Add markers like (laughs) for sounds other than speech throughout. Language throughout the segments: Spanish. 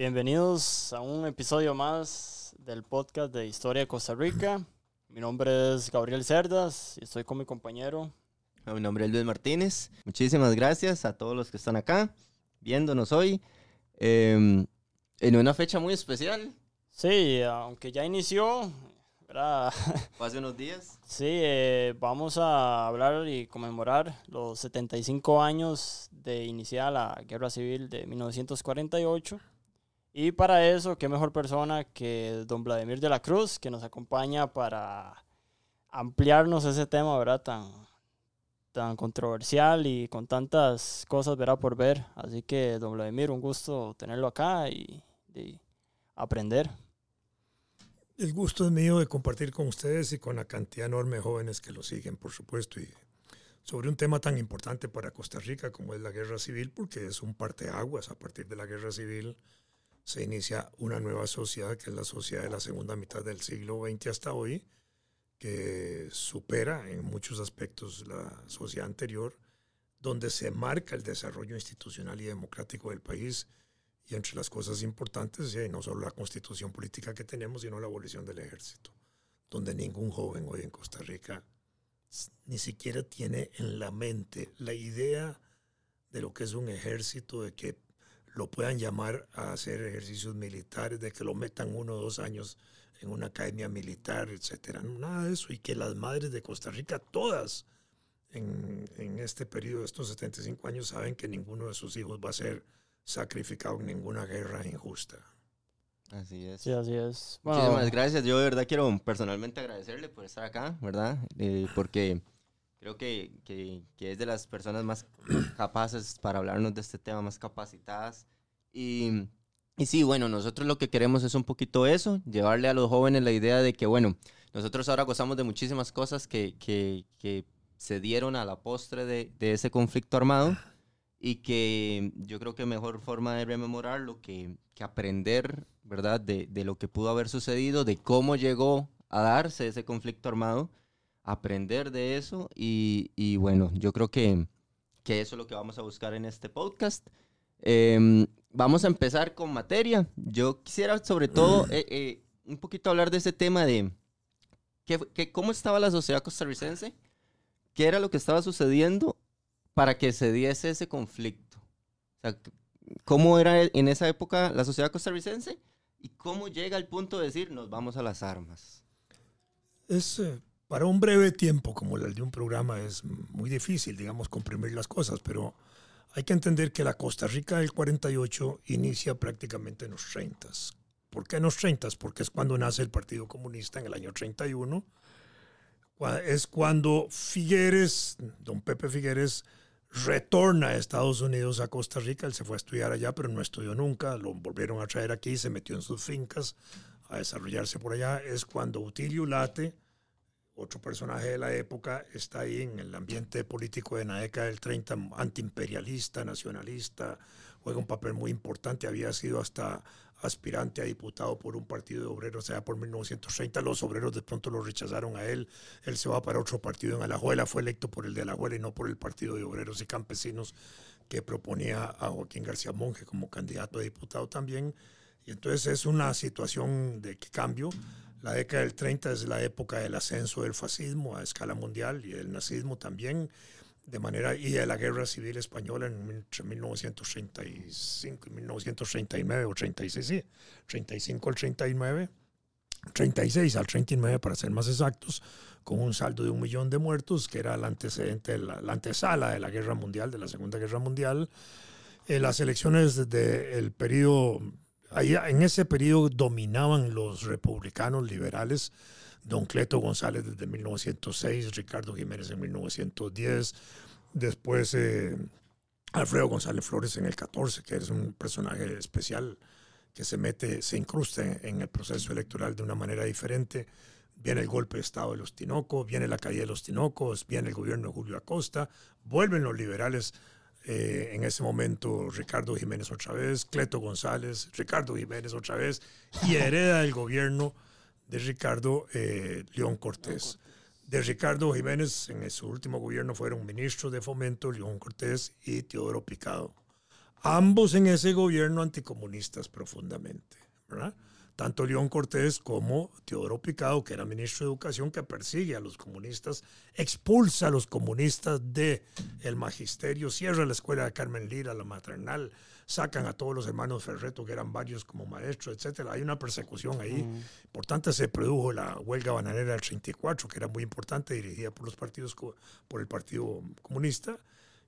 Bienvenidos a un episodio más del podcast de Historia de Costa Rica. Mi nombre es Gabriel Cerdas y estoy con mi compañero. Mi nombre es Luis Martínez. Muchísimas gracias a todos los que están acá viéndonos hoy em, en una fecha muy especial. Sí, aunque ya inició, (laughs) Hace unos días. Sí, eh, vamos a hablar y conmemorar los 75 años de iniciar la Guerra Civil de 1948. Y para eso, qué mejor persona que don Vladimir de la Cruz, que nos acompaña para ampliarnos ese tema, ¿verdad? Tan, tan controversial y con tantas cosas, verá por ver. Así que, don Vladimir, un gusto tenerlo acá y, y aprender. El gusto es mío de compartir con ustedes y con la cantidad enorme de jóvenes que lo siguen, por supuesto, y sobre un tema tan importante para Costa Rica como es la guerra civil, porque es un parteaguas. A partir de la guerra civil se inicia una nueva sociedad, que es la sociedad de la segunda mitad del siglo XX hasta hoy, que supera en muchos aspectos la sociedad anterior, donde se marca el desarrollo institucional y democrático del país. Y entre las cosas importantes, no solo la constitución política que tenemos, sino la abolición del ejército, donde ningún joven hoy en Costa Rica ni siquiera tiene en la mente la idea de lo que es un ejército, de que lo puedan llamar a hacer ejercicios militares, de que lo metan uno o dos años en una academia militar, etcétera. Nada de eso. Y que las madres de Costa Rica, todas en, en este periodo de estos 75 años, saben que ninguno de sus hijos va a ser sacrificado en ninguna guerra injusta. Así es. Sí, así es. Muchísimas gracias. Yo de verdad quiero personalmente agradecerle por estar acá, ¿verdad? Eh, porque creo que, que, que, es de las personas más (coughs) capaces para hablarnos de este tema, más capacitadas. Y, y sí, bueno, nosotros lo que queremos es un poquito eso, llevarle a los jóvenes la idea de que, bueno, nosotros ahora gozamos de muchísimas cosas que, que, que se dieron a la postre de, de ese conflicto armado y que yo creo que mejor forma de rememorarlo que, que aprender, ¿verdad?, de, de, lo que pudo haber sucedido, de cómo llegó a darse ese conflicto armado, aprender de eso y, y bueno, yo creo que, que, eso es lo que vamos a buscar en este podcast. Eh, vamos a empezar con materia. Yo quisiera sobre todo (clears throat) eh, eh, un poquito hablar de ese tema de que, que cómo estaba la sociedad costarricense, qué era lo que estaba sucediendo para que se diese ese conflicto? O sea, ¿cómo era en esa época la sociedad costarricense y cómo llega al punto de decir nos vamos a las armas? Es eh, para un breve tiempo, como el de un programa, es muy difícil, digamos, comprimir las cosas, pero hay que entender que la Costa Rica del 48 inicia prácticamente en los 30. ¿Por qué en los 30? Porque es cuando nace el Partido Comunista en el año 31. Es cuando Figueres, don Pepe Figueres, retorna a Estados Unidos, a Costa Rica. Él se fue a estudiar allá, pero no estudió nunca. Lo volvieron a traer aquí, se metió en sus fincas a desarrollarse por allá. Es cuando Utilio Late, otro personaje de la época, está ahí en el ambiente político de la década del 30, antiimperialista, nacionalista, juega un papel muy importante. Había sido hasta aspirante a diputado por un partido de obreros sea, por 1930. Los obreros de pronto lo rechazaron a él. Él se va para otro partido en Alajuela. Fue electo por el de Alajuela y no por el partido de obreros y campesinos que proponía a Joaquín García Monge como candidato a diputado también. Y entonces es una situación de cambio. La década del 30 es la época del ascenso del fascismo a escala mundial y del nazismo también de manera y de la guerra civil española en 1935 y 1939 o 36, sí, 35 al 39, 36 al 39 para ser más exactos, con un saldo de un millón de muertos, que era el antecedente, la, la antesala de la guerra mundial, de la Segunda Guerra Mundial. Eh, las elecciones del periodo, en ese periodo dominaban los republicanos liberales, Don Cleto González desde 1906, Ricardo Jiménez en 1910, después eh, Alfredo González Flores en el 14, que es un personaje especial que se mete, se incrusta en, el proceso electoral de una manera diferente. Viene el golpe de Estado de los Tinocos, viene la caída de los Tinocos, viene el gobierno de Julio Acosta, vuelven los liberales eh, en ese momento Ricardo Jiménez otra vez, Cleto González, Ricardo Jiménez otra vez, y hereda el gobierno de Ricardo eh, León Cortés. De Ricardo Jiménez, en su último gobierno fueron ministros de Fomento León Cortés y Teodoro Picado. ambos en ese gobierno anticomunistas profundamente, ¿verdad? Tanto León Cortés como Teodoro Picado, que era ministro de Educación, que persigue a los comunistas, expulsa a los comunistas del el magisterio, cierra la escuela de Carmen Lira, la maternal, sacan a todos los hermanos Ferreto, que eran varios como maestros, etcétera. Hay una persecución ahí. Importante se produjo la huelga bananera del 34, que era muy importante, dirigida por los partidos, por el Partido Comunista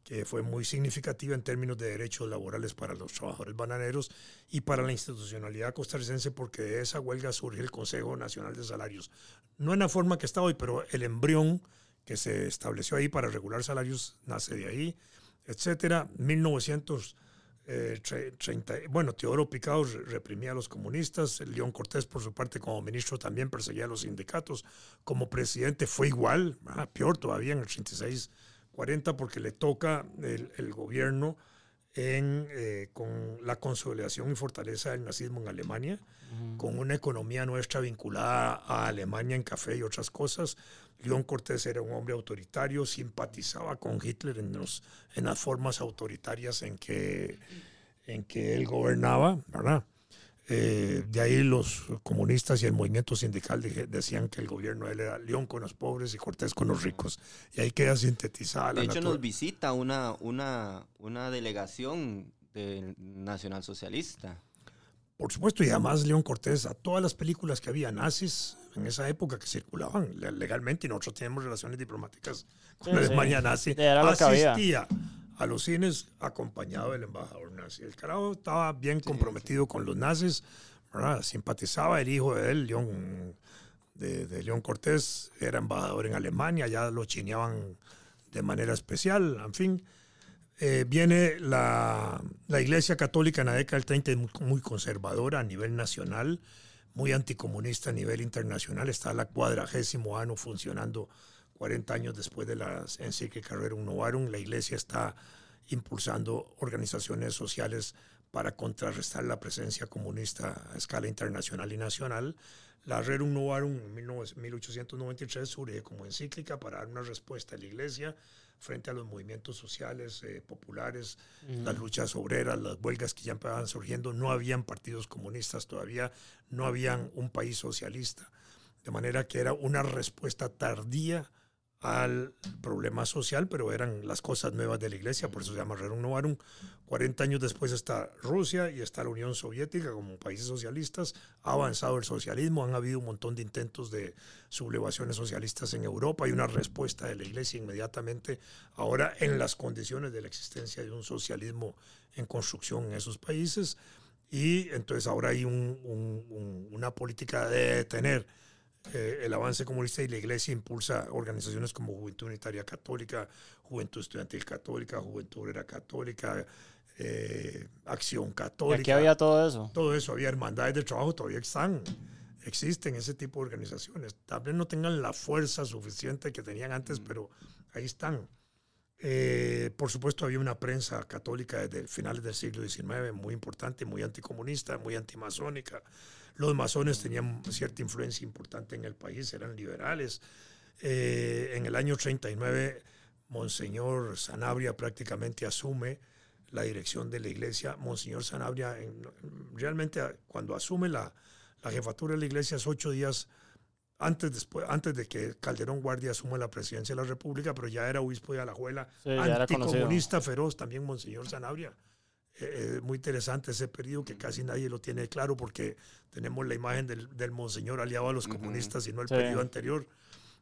que fue muy significativa en términos de derechos laborales para los trabajadores bananeros y para la institucionalidad costarricense, porque de esa huelga surge el Consejo Nacional de Salarios. No en la forma que está hoy, pero el embrión que se estableció ahí para regular salarios nace de ahí, etcétera. 1900 30, eh, bueno, Teodoro Picado reprimía a los comunistas, León Cortés por su parte como ministro también perseguía a los sindicatos, como presidente fue igual, ah, peor todavía en el 36-40 porque le toca el, gobierno en, eh, con la consolidación y fortaleza del nazismo en Alemania, con una economía nuestra vinculada a Alemania en café y otras cosas, León Cortés era un hombre autoritario, simpatizaba con Hitler en, los, en las formas autoritarias en que, en que él gobernaba, ¿verdad? Eh, de ahí los comunistas y el movimiento sindical decían que el gobierno de él era León con los pobres y Cortés con los ricos. Y ahí queda sintetizada. De hecho, nos visita una, una, una delegación del nacionalsocialista. Por supuesto, y además León Cortés, a todas las películas que había nazis en esa época que circulaban legalmente y nosotros tenemos relaciones diplomáticas con la Alemania nazi, asistía a los cines acompañado del embajador nazi. El carajo estaba bien comprometido con los nazis, simpatizaba el hijo de él, León, de, de León Cortés, era embajador en Alemania, ya lo chineaban de manera especial, en fin. Eh, viene la, la, Iglesia Católica en la década del 30 muy, muy, conservadora a nivel nacional, muy anticomunista a nivel internacional. Está la cuadragésimo año funcionando 40 años después de la encíclica Rerum Novarum. La Iglesia está impulsando organizaciones sociales para contrarrestar la presencia comunista a escala internacional y nacional. La Rerum Novarum en 1893 surge como encíclica para dar una respuesta a la Iglesia frente a los movimientos sociales eh, populares, las luchas obreras, las huelgas que ya empezaban surgiendo, no habían partidos comunistas todavía, no habían un país socialista. De manera que era una respuesta tardía al problema social, pero eran las cosas nuevas de la iglesia, por eso se llama Rerum Novarum. 40 años después está Rusia y está la Unión Soviética como países socialistas. Ha avanzado el socialismo, han habido un montón de intentos de sublevaciones socialistas en Europa y una respuesta de la iglesia inmediatamente ahora en las condiciones de la existencia de un socialismo en construcción en esos países. Y entonces ahora hay una política de detener eh, el avance comunista y la iglesia impulsa organizaciones como Juventud Unitaria Católica, Juventud Estudiantil Católica, Juventud Obrera Católica, eh, Acción Católica. ¿Y aquí había todo eso? Todo eso, había hermandades de trabajo, todavía están, existen ese tipo de organizaciones. Tal vez no tengan la fuerza suficiente que tenían antes, mm. pero ahí están. Eh, por supuesto, había una prensa católica desde finales del siglo XIX muy importante, muy anticomunista, muy antimasónica. Los masones tenían cierta influencia importante en el país, eran liberales. Eh, en el año 39, Monseñor Sanabria prácticamente asume la dirección de la iglesia. Monseñor Sanabria, realmente cuando asume la, la, jefatura de la iglesia es ocho días antes, después, antes de que Calderón Guardia asuma la presidencia de la República, pero ya era obispo de Alajuela, anticomunista feroz también Monseñor Sanabria. Eh, muy interesante ese periodo que casi nadie lo tiene claro porque tenemos la imagen del, del monseñor aliado a los comunistas y no el periodo anterior.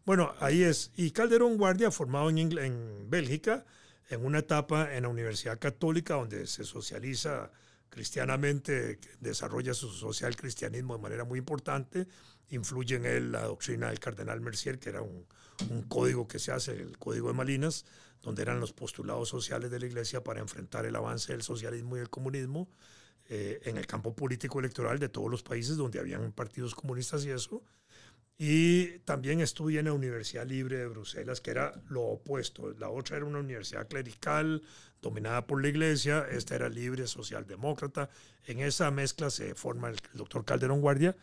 Bueno, ahí es. Y Calderón Guardia, formado en, en Bélgica, en una etapa en la Universidad Católica donde se socializa cristianamente, desarrolla su social cristianismo de manera muy importante, influye en él la doctrina del cardenal Mercier, que era un, un código que se hace, el código de Malinas, donde eran los postulados sociales de la Iglesia para enfrentar el avance del socialismo y el comunismo eh, en el campo político electoral de todos los países donde habían partidos comunistas y eso. Y también estudié en la Universidad Libre de Bruselas, que era lo opuesto. La otra era una universidad clerical dominada por la Iglesia, esta era libre, socialdemócrata. En esa mezcla se forma el doctor Calderón Guardia,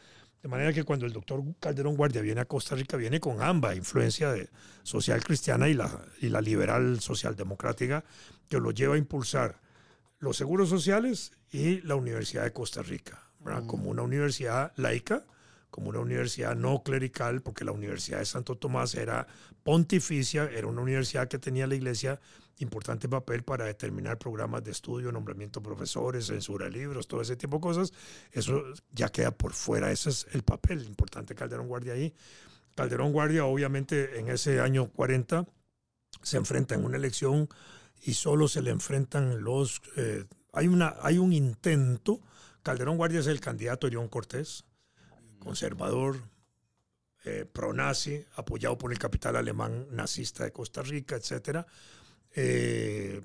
de manera que cuando el doctor Calderón Guardia viene a Costa Rica, viene con ambas, influencia de social cristiana y la, y la liberal socialdemocrática, que lo lleva a impulsar los seguros sociales y la Universidad de Costa Rica, como una universidad laica, como una universidad no clerical, porque la Universidad de Santo Tomás era pontificia, era una universidad que tenía la iglesia importante papel para determinar programas de estudio, nombramiento de profesores, censura de libros, todo ese tipo de cosas. Eso ya queda por fuera, ese es el papel importante Calderón Guardia ahí. Calderón Guardia, obviamente, en ese año 40 se enfrenta en una elección y solo se le enfrentan los... Eh, hay, una, hay un intento, Calderón Guardia es el candidato Orión Cortés, conservador, eh, pro-nazi, apoyado por el capital alemán nazista de Costa Rica, etc. Eh,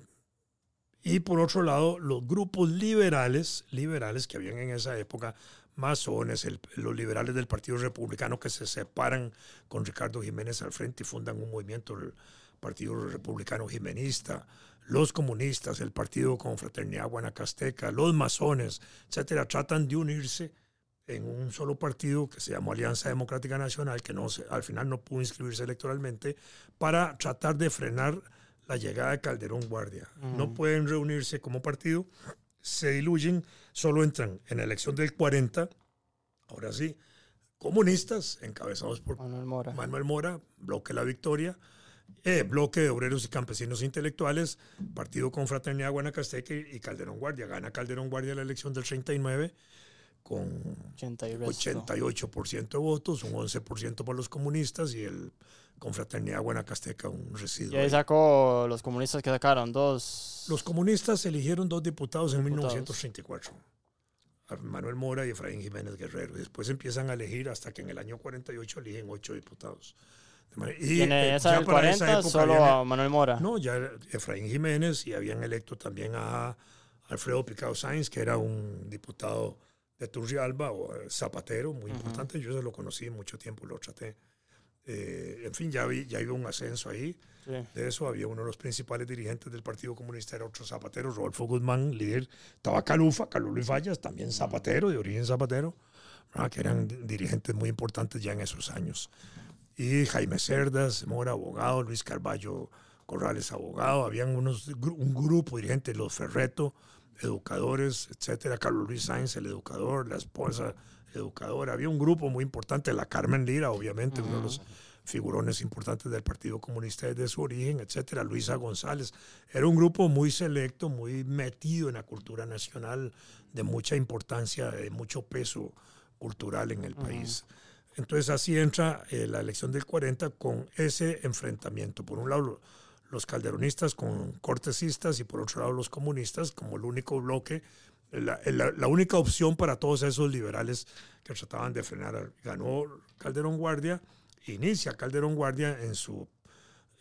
y por otro lado, los grupos liberales, liberales que habían en esa época, masones, los liberales del Partido Republicano que se separan con Ricardo Jiménez al frente y fundan un movimiento, el Partido Republicano Jimenista, los comunistas, el Partido Confraternidad Guanacasteca, los masones, etcétera, tratan de unirse en un solo partido que se llamó Alianza Democrática Nacional, que no al final no pudo inscribirse electoralmente, para tratar de frenar la llegada de Calderón Guardia. No pueden reunirse como partido, se diluyen, solo entran en la elección del 40, ahora sí, comunistas, encabezados por Manuel Mora, Manuel Mora Bloque La Victoria, eh, Bloque de Obreros y Campesinos Intelectuales, Partido Confraternidad Guanacasteca y Calderón Guardia. Gana Calderón Guardia la elección del 39 con 88% de votos, un 11% para los comunistas y el Confraternidad Guanacasteca un residuo. Y ahí sacó los comunistas que sacaron dos. Los comunistas eligieron dos diputados en 1934. Manuel Mora y Efraín Jiménez Guerrero. Después empiezan a elegir hasta que en el año 48 eligen ocho diputados. Y, en eh, esa del 40 solo a Manuel Mora. No, ya Efraín Jiménez y habían electo también a Alfredo Picado Sáenz, que era un diputado de Turrialba o eh, Zapatero, muy importante. Yo se lo conocí mucho tiempo, lo traté. Eh, en fin, ya, vi, ya había un ascenso ahí. De eso había uno de los principales dirigentes del Partido Comunista, era otro Zapatero, Rodolfo Guzmán, líder. Estaba Calufa, Carlos Luis Fallas, también Zapatero, de origen Zapatero, que eran dirigentes muy importantes ya en esos años. Y Jaime Cerdas, Mora, abogado, Luis Carballo Corrales, abogado. Habían unos, un grupo dirigente, los Ferreto, educadores, etcétera. Carlos Luis Sáenz, el educador, la esposa educadora. Había un grupo muy importante, la Carmen Lira, obviamente, uno de los figurones importantes del Partido Comunista desde su origen, etcétera. Luisa González. Era un grupo muy selecto, muy metido en la cultura nacional, de mucha importancia, de mucho peso cultural en el país. Entonces así entra eh, la elección del 40 con ese enfrentamiento. Por un lado, los calderonistas con cortesistas y por otro lado los comunistas como el único bloque, la, única opción para todos esos liberales que trataban de frenar. Ganó Calderón Guardia, inicia Calderón Guardia en su,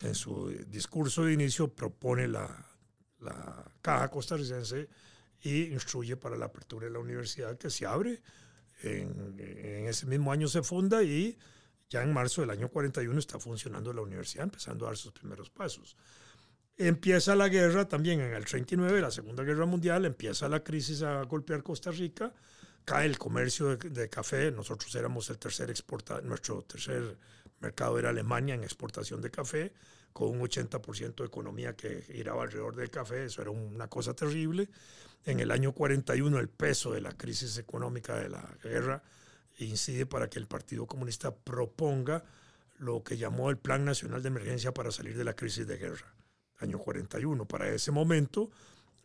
en su discurso de inicio, propone la, la caja costarricense y instruye para la apertura de la universidad que se abre. En, en ese mismo año se funda y ya en marzo del año 41 está funcionando la universidad, empezando a dar sus primeros pasos. Empieza la guerra también en el 39, la Segunda Guerra Mundial, empieza la crisis a golpear Costa Rica, cae el comercio de, café, nosotros éramos el tercer exportador, nuestro tercer mercado era Alemania en exportación de café, con un 80% de economía que giraba alrededor del café, eso era una cosa terrible. En el año 41 el peso de la crisis económica de la guerra incide para que el Partido Comunista proponga lo que llamó el Plan Nacional de Emergencia para salir de la crisis de guerra, año 41. Para ese momento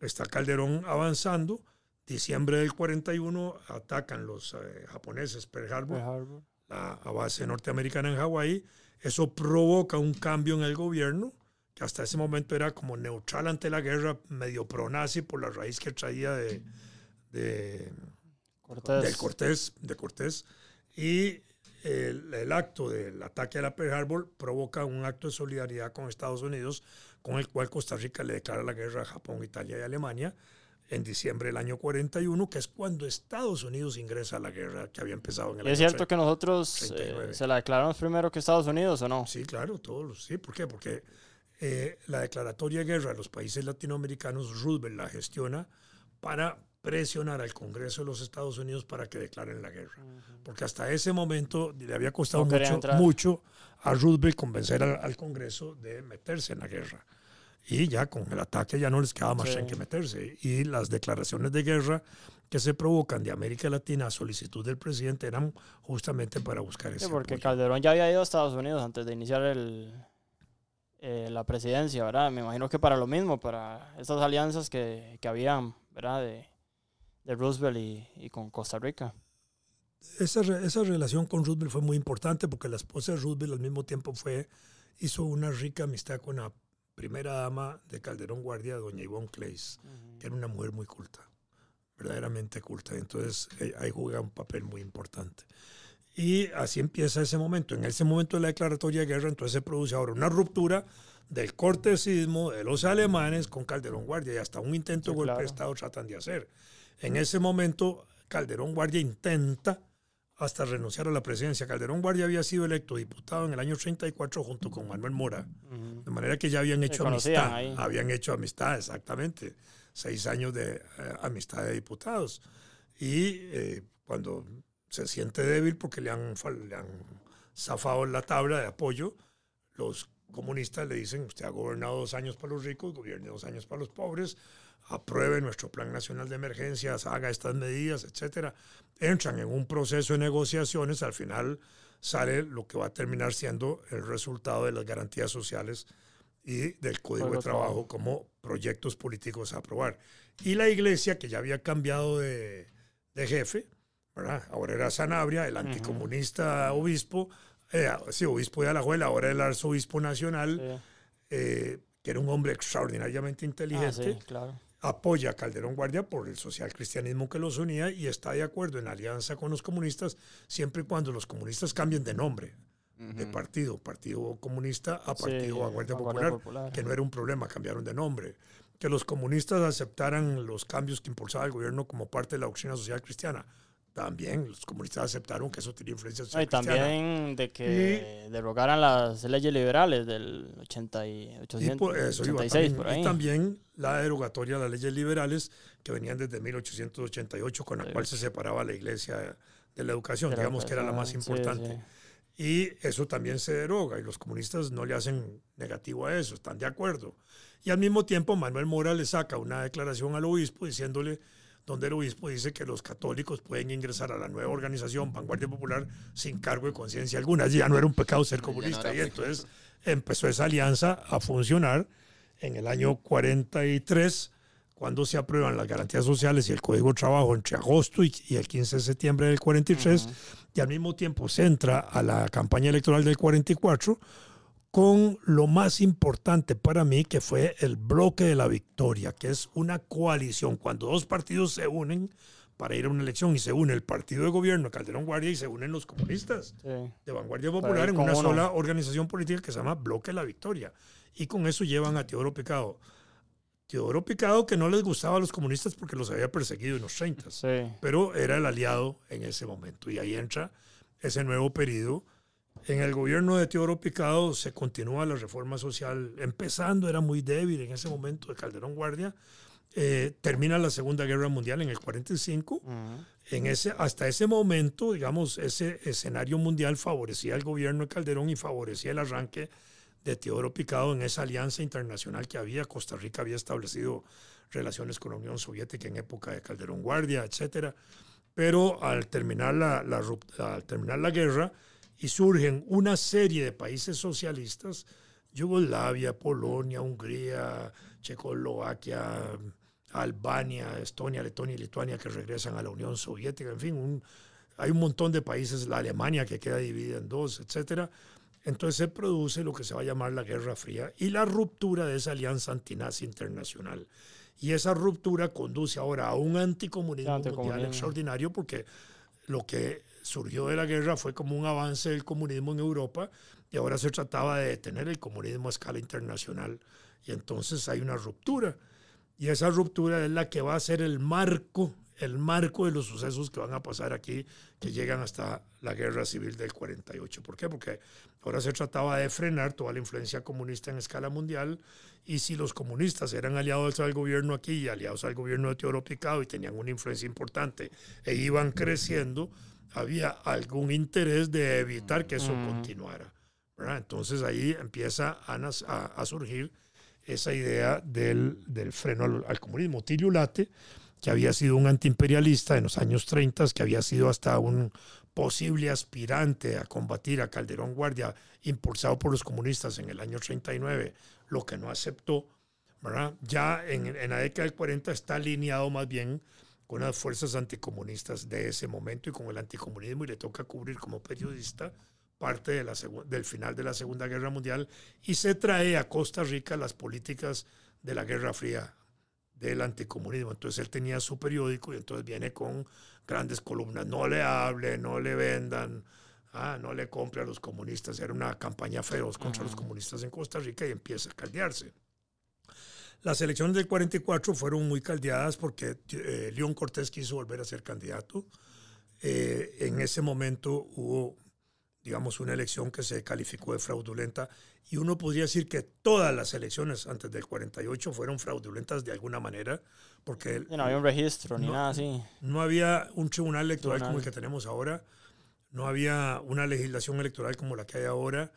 está Calderón avanzando. Diciembre del 41 atacan los eh, japoneses Pearl Harbor, la base norteamericana en Hawái. Eso provoca un cambio en el gobierno, que hasta ese momento era como neutral ante la guerra, medio pro-nazi por la raíz que traía de, de del Cortés, de Cortés. Y el, acto del ataque a la Pearl Harbor provoca un acto de solidaridad con Estados Unidos, con el cual Costa Rica le declara la guerra a Japón, Italia y Alemania en diciembre del año 41, que es cuando Estados Unidos ingresa a la guerra que había empezado en el ¿Es cierto que nosotros eh, se la declaramos primero que Estados Unidos o no? Sí, claro, todos. Sí, ¿por qué? Porque eh, la declaratoria de guerra de los países latinoamericanos, Roosevelt la gestiona para presionar al Congreso de los Estados Unidos para que declaren la guerra. Porque hasta ese momento le había costado mucho, mucho, a Roosevelt convencer al, Congreso de meterse en la guerra. y ya con el ataque ya no les quedaba más Sí. en que meterse. Y las declaraciones de guerra que se provocan de América Latina a solicitud del presidente eran justamente para buscar Sí, ese porque apoyo. Calderón ya había ido a Estados Unidos antes de iniciar el, eh, la presidencia, ¿verdad? Me imagino que para lo mismo, para estas alianzas que, que habían, ¿verdad? De, de Roosevelt y, y con Costa Rica. esa, re- esa relación con Roosevelt fue muy importante porque la esposa de Roosevelt al mismo tiempo fue, hizo una rica amistad con la primera dama de Calderón Guardia, doña Ivonne Clays, que era una mujer muy culta, verdaderamente culta. Entonces eh, ahí juega un papel muy importante. Y así empieza ese momento. En ese momento de la declaratoria de guerra, entonces se produce ahora una ruptura del cortesismo de los alemanes con Calderón Guardia y hasta un intento Sí, de golpe claro. de Estado tratan de hacer. En ese momento, Calderón Guardia intenta hasta renunciar a la presidencia. Calderón Guardia había sido electo diputado en el año 34 junto con Manuel Mora. Ujú. De manera que ya habían hecho amistad. ahí. Habían hecho amistad, exactamente. Seis años de eh, amistad de diputados. Y eh, cuando se siente débil porque le han, le han zafado la tabla de apoyo, los comunistas le dicen, usted ha gobernado dos años para los ricos, gobierne dos años para los pobres, apruebe nuestro plan nacional de emergencias, haga estas medidas, etcétera. Entran en un proceso de negociaciones, al final sale lo que va a terminar siendo el resultado de las garantías sociales y del Código de Trabajo como proyectos políticos a aprobar. Y la iglesia, que ya había cambiado de, de jefe, ¿verdad? ahora era Sanabria, el anticomunista obispo, eh, sí, obispo de Alajuela, ahora el arzobispo nacional, Sí. eh, que era un hombre extraordinariamente Ah, inteligente, sí, claro. Apoya a Calderón Guardia por el social cristianismo que los unía y está de acuerdo en alianza con los comunistas siempre y cuando los comunistas cambien de nombre, de partido, Partido Comunista a Sí, Partido Vanguardia Vanguardia Popular, Popular. que no era un problema, cambiaron de nombre. Que los comunistas aceptaran los cambios que impulsaba el gobierno como parte de la doctrina social cristiana. También los comunistas aceptaron que eso tenía influencia social y también de que derogaran las leyes liberales del 80 y Y por eso iba 86, también, por ahí. y también la derogatoria de las leyes liberales que venían desde 1888, con la Sí. cual se separaba la iglesia de la educación, De la digamos que era la más educación, sí, importante. sí. Y eso también se deroga y los comunistas no le hacen negativo a eso, están de acuerdo. Y al mismo tiempo Manuel Mora le saca una declaración al obispo diciéndole, donde el obispo dice que los católicos pueden ingresar a la nueva organización Vanguardia Popular sin cargo de conciencia alguna. Ya no era un pecado ser no comunista. y entonces empezó esa alianza a funcionar en el año 43, cuando se aprueban las garantías sociales y el Código de Trabajo entre agosto y, y el 15 de septiembre del 43 Ujú. y al mismo tiempo se entra a la campaña electoral del 44 con lo más importante para mí que fue el bloque de la victoria, que es una coalición, cuando dos partidos se unen para ir a una elección y se une el partido de gobierno Calderón Guardia y se unen los comunistas Sí. de Vanguardia Popular en una sola organización política que se llama Bloque de la Victoria. Y con eso llevan a Teodoro Picado. Teodoro Picado que no les gustaba a los comunistas porque los había perseguido en los 30 Sí. pero era el aliado en ese momento. Y ahí entra ese nuevo periodo. En el gobierno de Teodoro Picado se continúa la reforma social, empezando, era muy débil en ese momento de Calderón Guardia. Eh, termina la Segunda Guerra Mundial en el 45. Ujú. En ese, hasta ese momento, digamos, ese escenario mundial favorecía al gobierno de Calderón y favorecía el arranque de Teodoro Picado en esa alianza internacional que había. Costa Rica había establecido relaciones con la Unión Soviética en época de Calderón Guardia, etcétera. Pero al terminar la, la al terminar la guerra y surgen una serie de países socialistas, Yugoslavia, Polonia, Hungría, Checoslovaquia, Albania, Estonia, Letonia y Lituania que regresan a la Unión Soviética, en fin, un- hay un montón de países, la Alemania que queda dividida en dos, etcétera. Entonces se produce lo que se va a llamar la Guerra Fría y la ruptura de esa alianza antinazi internacional. Y esa ruptura conduce ahora a un anticomunismo, mundial Anticomunismo. extraordinario porque lo que surgió de la guerra fue como un avance del comunismo en Europa y ahora se trataba de detener el comunismo a escala internacional. Y entonces hay una ruptura. Y esa ruptura es la que va a ser el marco, el marco de los sucesos que van a pasar aquí, que llegan hasta la guerra civil del 48. ¿Por qué? Porque ahora se trataba de frenar toda la influencia comunista en escala mundial y si los comunistas eran aliados al gobierno aquí y aliados al gobierno de Teodoro Picado y tenían una influencia importante e iban creciendo, había algún interés de evitar que eso Ujú. continuara. ¿verdad? Entonces ahí empieza a, a- a surgir esa idea del, del freno al, al, comunismo. Tilio Late, que había sido un antiimperialista en los años 30, que había sido hasta un posible aspirante a combatir a Calderón Guardia, impulsado por los comunistas en el año 39, lo que no aceptó, ¿verdad? ya en, en la década del 40 está alineado más bien con las fuerzas anticomunistas de ese momento y con el anticomunismo y le toca cubrir como periodista parte de la del final de la Segunda Guerra Mundial y se trae a Costa Rica las políticas de la Guerra Fría del anticomunismo. Entonces él tenía su periódico y entonces viene con grandes columnas, no le hable, no le vendan, ah, no le compre a los comunistas. Era una campaña feroz contra los comunistas en Costa Rica y empieza a caldearse. Las elecciones del 44 fueron muy caldeadas porque eh, León Cortés quiso volver a ser candidato. Eh, en ese momento hubo digamos, una elección que se calificó de fraudulenta. Y uno podría decir que todas las elecciones antes del 48 fueron fraudulentas de alguna manera, porque... no había un registro ni nada así. No había un tribunal electoral como el que tenemos ahora, no había una legislación electoral como la que hay ahora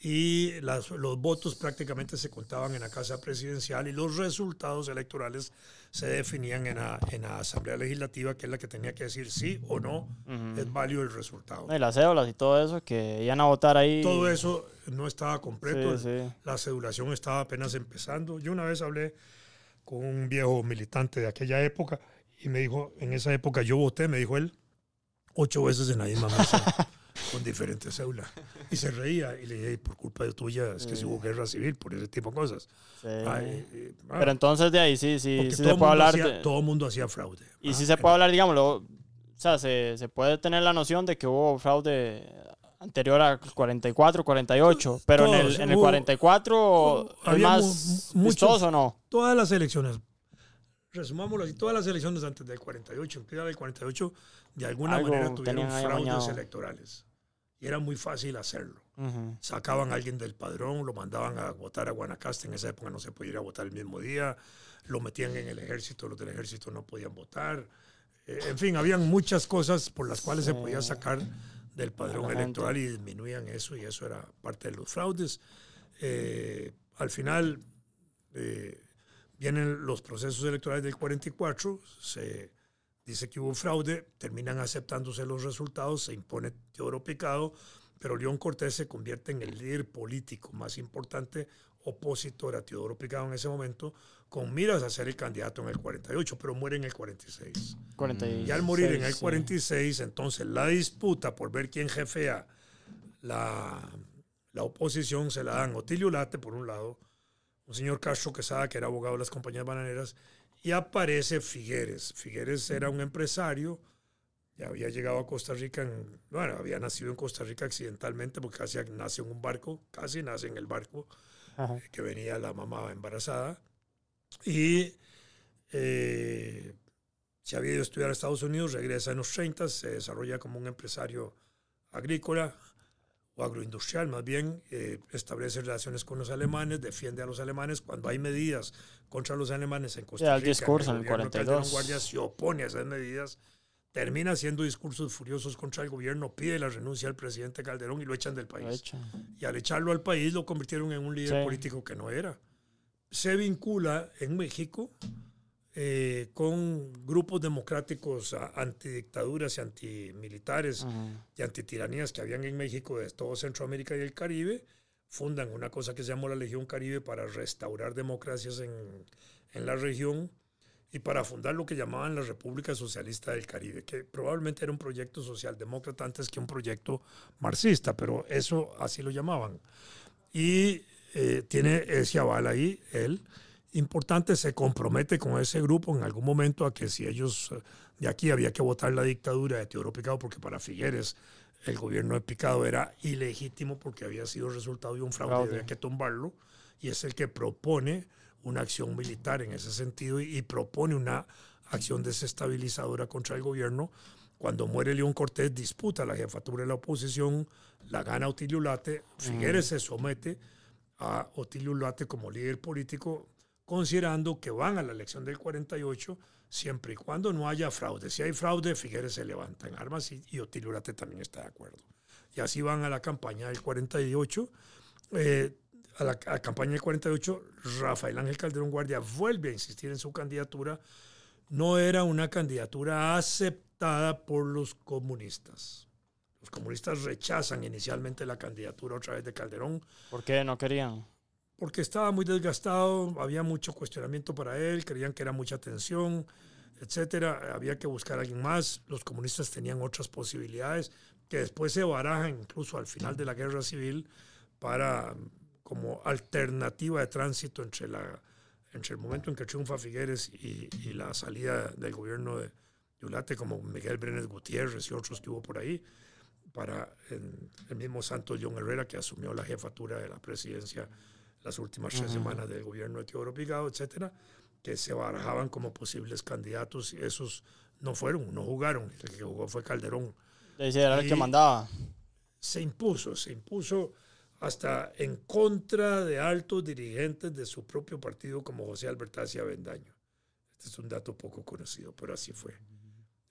y las, los votos prácticamente se contaban en la Casa Presidencial y los resultados electorales se definían en la, en la Asamblea Legislativa, que es la que tenía que decir sí o no es válido el resultado. Y las cédulas y todo eso, que iban a votar ahí. Todo eso no estaba completo, la cedulación estaba apenas empezando. Yo una vez hablé con un viejo militante de aquella época y me dijo, en esa época yo voté, me dijo él, ocho veces en la misma mesa. (laughs) con diferentes células. Y se reía y le dije, por culpa de tuya es que se hubo guerra civil por ese tipo de cosas. Ah, Pero entonces de ahí sí, sí, sí se puede hablar. de... Todo el mundo hacía fraude. Y sí se puede hablar, digámoslo, o sea, se, se, puede tener la noción de que hubo fraude anterior a 44, 48, pero en el, en el 44 es más muchos, o no. Todas las elecciones, resumámoslo así, todas las elecciones antes del 48, empieza del 48, de alguna manera tuvieron fraudes electorales. Y era muy fácil hacerlo. Sacaban a alguien del padrón, lo mandaban a votar a Guanacaste, en esa época no se podía ir a votar el mismo día, lo metían en el ejército, los del ejército no podían votar. Eh, en fin, habían muchas cosas por las cuales se podía sacar del padrón electoral y disminuían eso, y eso era parte de los fraudes. Eh, al final, eh, Vienen los procesos electorales del 44, se dice que hubo fraude, terminan aceptándose los resultados, se impone Teodoro Picado, pero León Cortés se convierte en el líder político más importante opositor a Teodoro Picado en ese momento, con miras a ser el candidato en el 48, pero muere en el 46. y al morir en el 46, entonces la disputa por ver quién jefea la, la oposición se la dan Otilio Late, por un lado, un señor Castro Quesada, que era abogado de las compañías bananeras, y aparece Figueres. Figueres era un empresario, ya había llegado a Costa Rica, en, bueno, había nacido en Costa Rica accidentalmente, porque casi nace en un barco, casi nace en el barco, que venía la mamá embarazada, y eh, se había ido a estudiar a Estados Unidos, regresa en los 30, se desarrolla como un empresario agrícola, o agroindustrial, más bien eh, establece relaciones con los alemanes, defiende a los alemanes cuando hay medidas contra los alemanes en Costa Rica. el discurso en el 42. Guardia se opone a esas medidas, termina haciendo discursos furiosos contra el gobierno, pide la renuncia al presidente Calderón y lo echan del país. Y al echarlo al país lo convirtieron en un líder político que no era. Se vincula en México eh, con grupos democráticos antidictaduras y antimilitares y antitiranías que habían en México de todo Centroamérica y el Caribe, fundan una cosa que se llamó la Legión Caribe para restaurar democracias en, en la región y para fundar lo que llamaban la República Socialista del Caribe, que probablemente era un proyecto socialdemócrata antes que un proyecto marxista, pero eso así lo llamaban. Y eh, tiene ese aval ahí, él importante se compromete con ese grupo en algún momento a que si ellos eh, de aquí había que votar la dictadura de Teodoro Picado, porque para Figueres el gobierno de Picado era ilegítimo porque había sido resultado de un fraude, y había que tumbarlo, y es el que propone una acción militar en ese sentido y, propone una acción desestabilizadora contra el gobierno. Cuando muere León Cortés, disputa la jefatura de la oposición, la gana Otilio Late, Figueres se somete a Otilio Late como líder político considerando que van a la elección del 48 siempre y cuando no haya fraude. Si hay fraude, Figueres se levanta en armas y, y también está de acuerdo. Y así van a la campaña del 48. Eh, a la a campaña del 48, Rafael Ángel Calderón Guardia vuelve a insistir en su candidatura. No era una candidatura aceptada por los comunistas. Los comunistas rechazan inicialmente la candidatura otra vez de Calderón. ¿Por qué no querían? Porque estaba muy desgastado, había mucho cuestionamiento para él, creían que era mucha tensión, etcétera. Había que buscar a alguien más. Los comunistas tenían otras posibilidades que después se barajan incluso al final de la guerra civil para como alternativa de tránsito entre, la, entre el momento en que triunfa Figueres y, y la salida del gobierno de Yulate, como Miguel Brenes Gutiérrez y otros que hubo por ahí, para el, el mismo Santos John Herrera, que asumió la jefatura de la presidencia las últimas tres semanas del gobierno de Teodoro Pigado, etcétera, que se barajaban como posibles candidatos y esos no fueron, no jugaron. El que jugó fue Calderón. Era el que mandaba. Se impuso, se impuso hasta en contra de altos dirigentes de su propio partido como José Albertazzi Avendaño. Este es un dato poco conocido, pero así fue.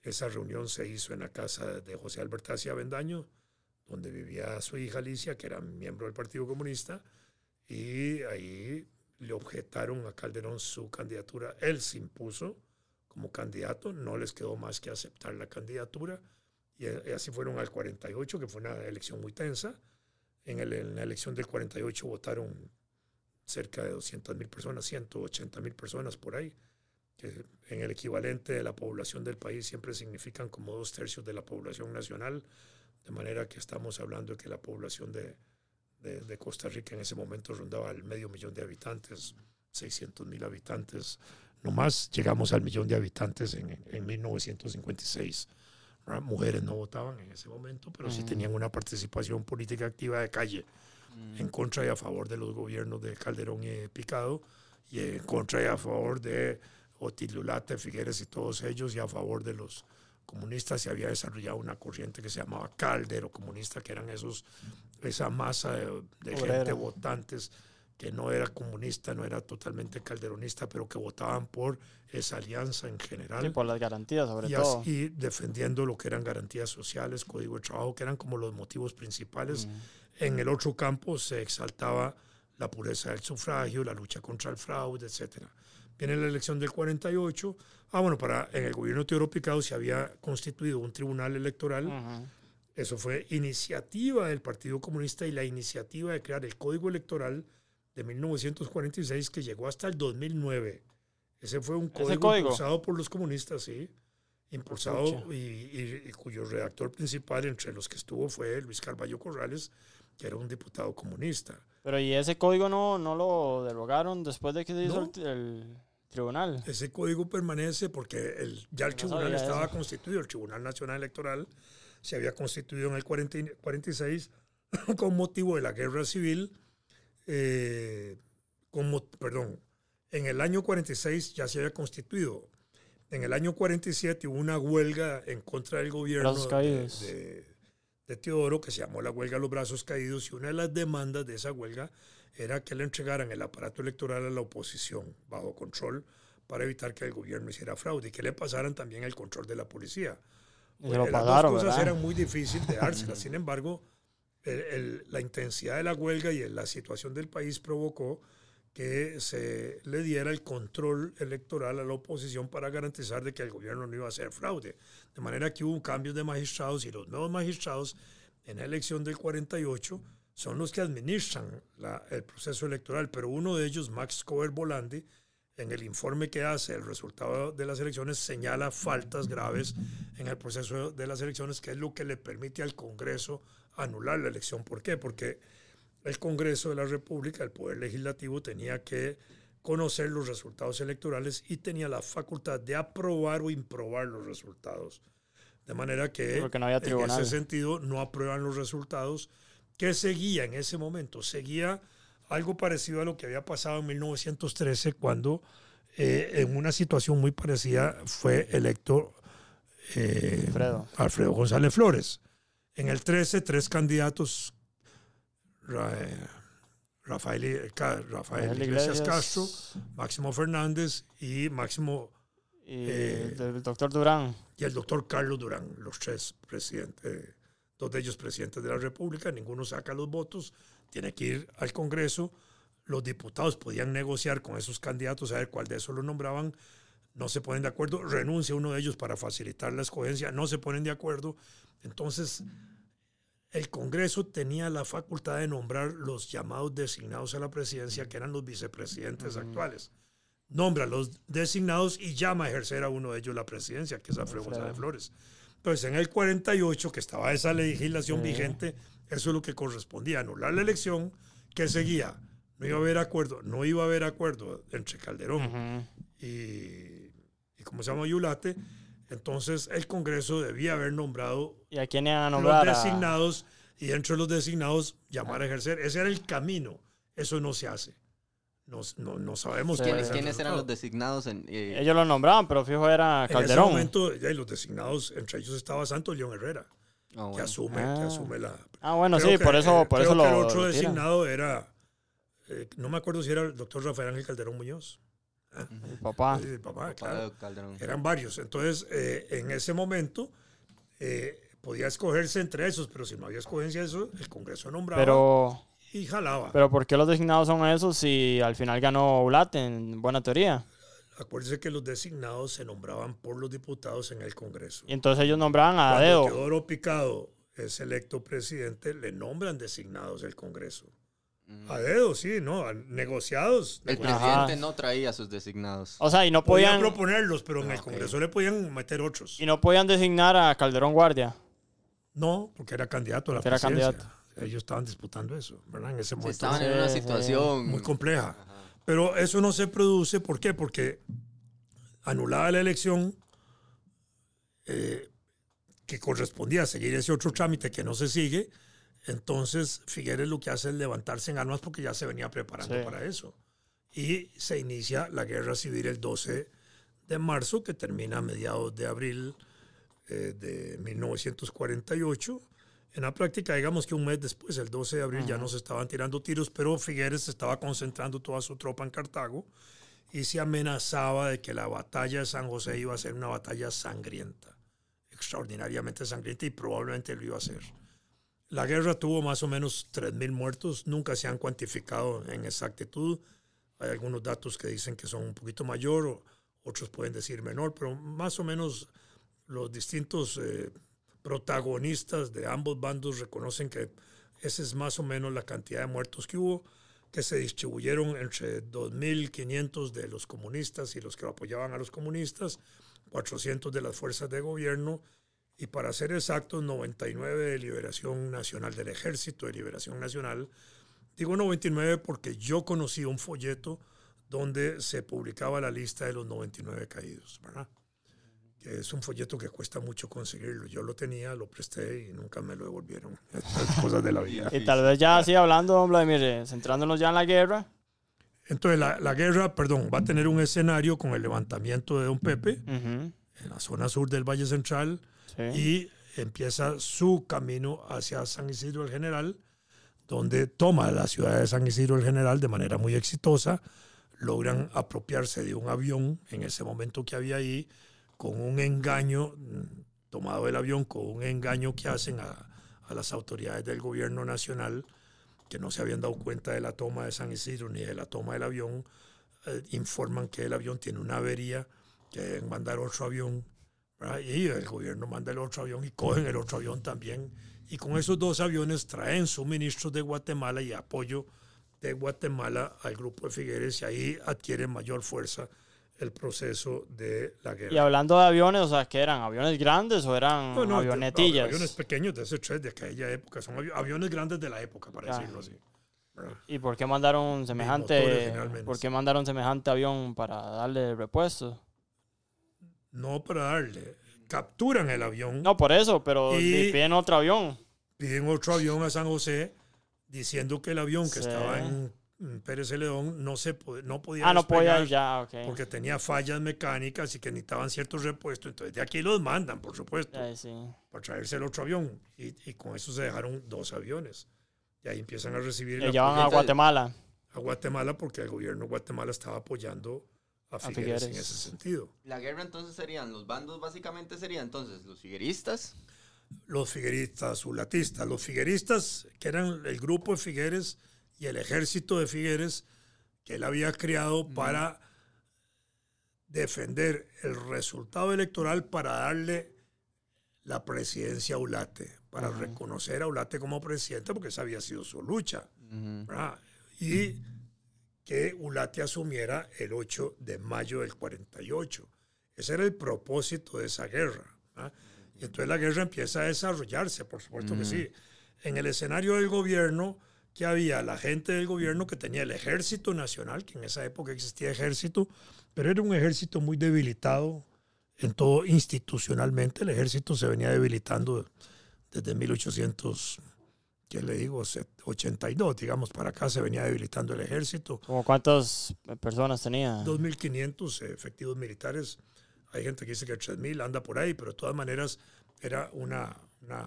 Esa reunión se hizo en la casa de José Albertazzi Avendaño, donde vivía su hija Alicia, que era miembro del Partido Comunista, y ahí le objetaron a Calderón su candidatura. Él se impuso como candidato, no les quedó más que aceptar la candidatura, y y así fueron al 48, que fue una elección muy tensa. En, el- en la elección del 48 votaron cerca de 200 mil personas, 180 mil personas por ahí, que en el equivalente de la población del país siempre significan como dos tercios de la población nacional, de manera que estamos hablando de que la población de, de, de Costa Rica en ese momento rondaba el medio millón de habitantes, 600 mil habitantes, nomás llegamos al millón de habitantes en, en 1956. ¿verdad? Mujeres no votaban en ese momento, pero sí Ujú. tenían una participación política activa de calle en contra y a favor de los gobiernos de Calderón y de Picado, y en contra y a favor de Otilulate, Figueres y todos ellos, y a favor de los comunistas. Se había desarrollado una corriente que se llamaba Caldero comunista, que eran esos, esa masa de, de gente, votantes, que no era comunista, no era totalmente calderonista, pero que votaban por esa alianza en general Sí, por las garantías, sobre y, todo. así defendiendo lo que eran garantías sociales, código de trabajo, que eran como los motivos principales. En el otro campo se exaltaba la pureza del sufragio, la lucha contra el fraude, etc. Viene la elección del 48. Ah, bueno, para, en el gobierno Teodoro Picado se había constituido un tribunal electoral. Ujú. Eso fue iniciativa del Partido Comunista y la iniciativa de crear el Código Electoral de 1946 que llegó hasta el 2009. Ese fue un código, código? impulsado por los comunistas, sí. Impulsado y, y- y cuyo redactor principal entre los que estuvo fue Luis Carballo Corrales, que era un diputado comunista. Pero ¿y ese código no, no lo derogaron después de que se hizo No. el, el tribunal? Ese código permanece porque el, ya el No tribunal estaba eso. constituido, el Tribunal Nacional Electoral se había constituido en el 40 y- 46 (laughs) con motivo de la guerra civil, eh, con perdón, en el año 46 ya se había constituido. En el año 47 hubo una huelga en contra del gobierno de- de Teodoro que se llamó la huelga de los brazos caídos y una de las demandas de esa huelga era que le entregaran el aparato electoral a la oposición bajo control para evitar que el gobierno hiciera fraude y que le pasaran también el control de la policía. Lo Las pagaron, dos cosas ¿verdad? eran muy difíciles de dárselas. (laughs) Sin embargo, el- el- la intensidad de la huelga y la situación del país provocó que se le diera el control electoral a la oposición para garantizar de que el gobierno no iba a hacer fraude. De manera que hubo un cambio de magistrados y los nuevos magistrados en la elección del 48 son los que administran la- el proceso electoral, pero uno de ellos, Max Cover Bolandi, en el informe que hace el resultado de las elecciones señala faltas graves en el proceso de las elecciones, que es lo que le permite al Congreso anular la elección. ¿Por qué? Porque el Congreso de la República, el Poder Legislativo, tenía que conocer los resultados electorales y tenía la facultad de aprobar o improbar los resultados. De manera que Porque no había en ese sentido no aprueban los resultados. ¿Qué seguía en ese momento? Seguía algo parecido a lo que había pasado en 1913 cuando eh, en una situación muy parecida fue electo eh, Alfredo. Alfredo González Flores. En el 13, tres candidatos, eh, Rafael, Rafael Iglesias, Iglesias Castro, Máximo Fernández y Máximo Y eh, el doctor Durán. y el doctor Carlos Durán, los tres presidentes, dos de ellos presidentes de la República, ninguno saca los votos, tiene que ir al Congreso los diputados podían negociar con esos candidatos a ver cuál de esos lo nombraban. No se ponen de acuerdo, renuncia uno de ellos para facilitar la escogencia, no se ponen de acuerdo. Entonces, el Congreso tenía la facultad de nombrar los llamados designados a la presidencia, que eran los vicepresidentes actuales. Nombra a los designados y llama a ejercer a uno de ellos la presidencia, que es Alfredo González Flores. Entonces, en el 48, que estaba esa legislación vigente, eso es lo que correspondía, anular la elección, que seguía. No iba a haber acuerdo, no iba a haber acuerdo entre Calderón y, y, ¿cómo se llama? Yulate. Entonces, el Congreso debía haber nombrado ¿Y a quién iban a nombrar? los designados y entre los designados llamar a ejercer. Ese era el camino. Eso no se hace. No, no, no sabemos Sí. ¿Quiénes, quiénes eran los designados? En, eh, Ellos lo nombraban, pero fijo era En ese Calderón. momento, ya, y los designados, entre ellos estaba Santos León Herrera, ah, que, asume, que Ah. asume la... Ah, bueno, Creo sí, que- por eso, eh, por creo eso que lo. el otro lo designado era, eh, no me acuerdo si era el doctor Rafael Ángel Calderón Muñoz. El papá. Sí, el papá, Papá claro. Calderón. Eran varios. Entonces, eh, en ese momento, eh, podía escogerse entre esos, pero si no había escogencia de eso, el Congreso nombraba Pero, y jalaba. pero ¿por qué los designados son esos si al final ganó Ulate en buena teoría? Acuérdense que los designados se nombraban por los diputados en el Congreso. Y entonces ellos nombraban a Cuando dedo. Teodoro Picado es electo presidente, le nombran designados el Congreso. Mm. A dedo, sí, ¿no? A- negociados. El negociados. presidente no traía sus designados. O sea, y no Podían podían, proponerlos, pero en Ah, el. Congreso le podían meter otros. y no podían designar a Calderón Guardia. No, porque era candidato a la Porque era presidencia. candidato. Ellos estaban disputando eso, ¿verdad? En ese Sí, momento. estaban en una situación muy compleja. Pero eso no se produce, ¿por qué? Porque anulada la elección, eh, que correspondía a seguir ese otro trámite que no se sigue, entonces Figueres lo que hace es levantarse en armas porque ya se venía preparando Sí. para eso. Y se inicia la guerra civil el 12 de marzo, que termina a mediados de abril eh, de 1948. En la práctica, digamos que un mes después, el 12 de abril, ya no se estaban tirando tiros, pero Figueres estaba concentrando toda su tropa en Cartago y se amenazaba de que la batalla de San José iba a ser una batalla sangrienta, extraordinariamente sangrienta y probablemente lo iba a ser. La guerra tuvo más o menos 3.000 muertos, nunca se han cuantificado en exactitud. Hay algunos datos que dicen que son un poquito mayor, o otros pueden decir menor, pero más o menos los distintos eh, protagonistas de ambos bandos reconocen que esa es más o menos la cantidad de muertos que hubo, que se distribuyeron entre 2.500 de los comunistas y los que apoyaban a los comunistas, 400 de las fuerzas de gobierno y para ser exactos 99 de Liberación Nacional del Ejército de Liberación Nacional. Digo 99 porque yo conocí un folleto donde se publicaba la lista de los 99 caídos, ¿verdad? Es un folleto que cuesta mucho conseguirlo. Yo lo tenía, lo presté y nunca me lo devolvieron. (laughs) Estas cosas de la vida. Y tal vez ya así hablando, don Vladimir, eh, centrándonos ya en la guerra. Entonces la, la guerra, perdón, va a tener un escenario con el levantamiento de Don Pepe en la zona sur del Valle Central sí. y empieza su camino hacia San Isidro el General, donde toma la ciudad de San Isidro el General de manera muy exitosa, logran apropiarse de un avión en ese momento que había ahí, con un engaño, mm, tomado el avión, con un engaño que hacen a, a las autoridades del gobierno nacional, que no se habían dado cuenta de la toma de San Isidro ni de la toma del avión, eh, informan que el avión tiene una avería, que deben mandar otro avión, ¿verdad? y el gobierno manda el otro avión y cogen el otro avión también. Y con esos dos aviones traen suministros de Guatemala y apoyo de Guatemala al grupo de Figueres y ahí adquiere mayor fuerza el proceso de la guerra. Y hablando de aviones, o sea, ¿qué eran? ¿Aviones grandes o eran No, no, avionetillas? Aviones pequeños de ese tres de aquella época, son avi- aviones grandes de la época, para decirlo así. ¿Y por qué mandaron semejante, por qué mandaron semejante avión para darle repuesto? No para darle. Capturan el avión, No, por eso, pero Y- piden otro avión. piden otro avión a San José diciendo que el avión que Sí. estaba en Pérez Celedón no, se, no podía Ah, no podía ya, ok. porque tenía fallas mecánicas y que necesitaban ciertos repuestos. Entonces de aquí los mandan, por supuesto, sí. para traerse el otro avión. Y, y con eso se dejaron dos aviones. Y ahí empiezan a recibir Le el llevan a Guatemala. a Guatemala porque el gobierno de Guatemala estaba apoyando a Figueres, en Figueres. ese sentido. La guerra entonces serían, los bandos básicamente serían entonces los figueristas. Los figueristas, ulatistas. Los figueristas, que eran el grupo de Figueres, y el ejército de Figueres que él había creado para defender el resultado electoral para darle la presidencia a Ulate, para reconocer a Ulate como presidente, porque esa había sido su lucha. Y que Ulate asumiera el 8 de mayo del 48. Ese era el propósito de esa guerra. Y entonces la guerra empieza a desarrollarse, por supuesto que sí. En el escenario del gobierno, que había la gente del gobierno que tenía el ejército nacional, que en esa época existía ejército, pero era un ejército muy debilitado en todo institucionalmente. El ejército se venía debilitando desde 1800, ¿qué le digo? 82, digamos, para acá se venía debilitando el ejército. ¿Cómo cuántas personas tenía? 2.500 efectivos militares. Hay gente que dice que 3.000 anda por ahí, pero de todas maneras era una...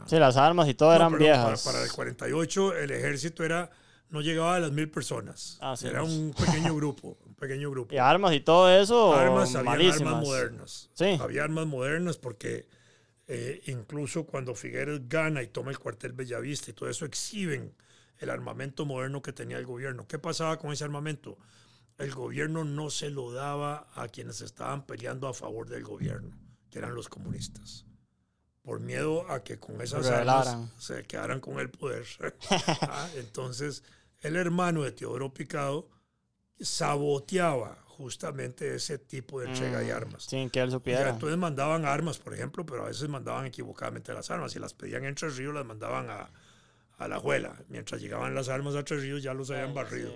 sí, las armas y todo eran viejas. Para, para, el 48 el ejército era no llegaba a las mil personas. Ah, era un pequeño grupo, un pequeño grupo. Y armas y todo eso. Armas, había armas modernas. Sí. Había armas modernas porque eh, incluso cuando Figueres gana y toma el cuartel Bellavista y todo eso exhiben el armamento moderno que tenía el gobierno. ¿Qué pasaba con ese armamento? El gobierno no se lo daba a quienes estaban peleando a favor del gobierno, que eran los comunistas por miedo a que con esas armas se quedaran con el poder. (laughs) Ah, entonces, el hermano de Teodoro Picado saboteaba justamente ese tipo de entrega de mm, armas. Sin que él supiera. entonces mandaban armas, por ejemplo, pero a veces mandaban equivocadamente las armas. Si las pedían en Tres Ríos, las mandaban a, a la Juela. Mientras llegaban las armas a Tres Ríos, ya los habían barrido.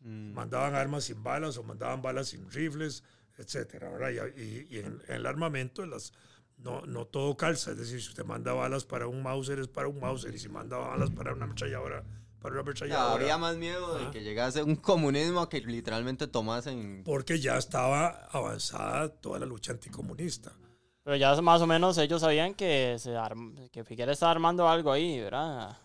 Mm. Mandaban armas sin balas o mandaban balas sin rifles, etc. Y, y en, en, el armamento, las, no, no todo calza. Es decir, si usted manda balas para un Mauser, es para un Mauser. Y si manda balas para una ametralladora, para una ametralladora. habría más miedo de que llegase un comunismo que literalmente tomasen. Porque ya estaba avanzada toda la lucha anticomunista. Pero ya más o menos ellos sabían que, se que Figueres estaba armando algo ahí, ¿verdad?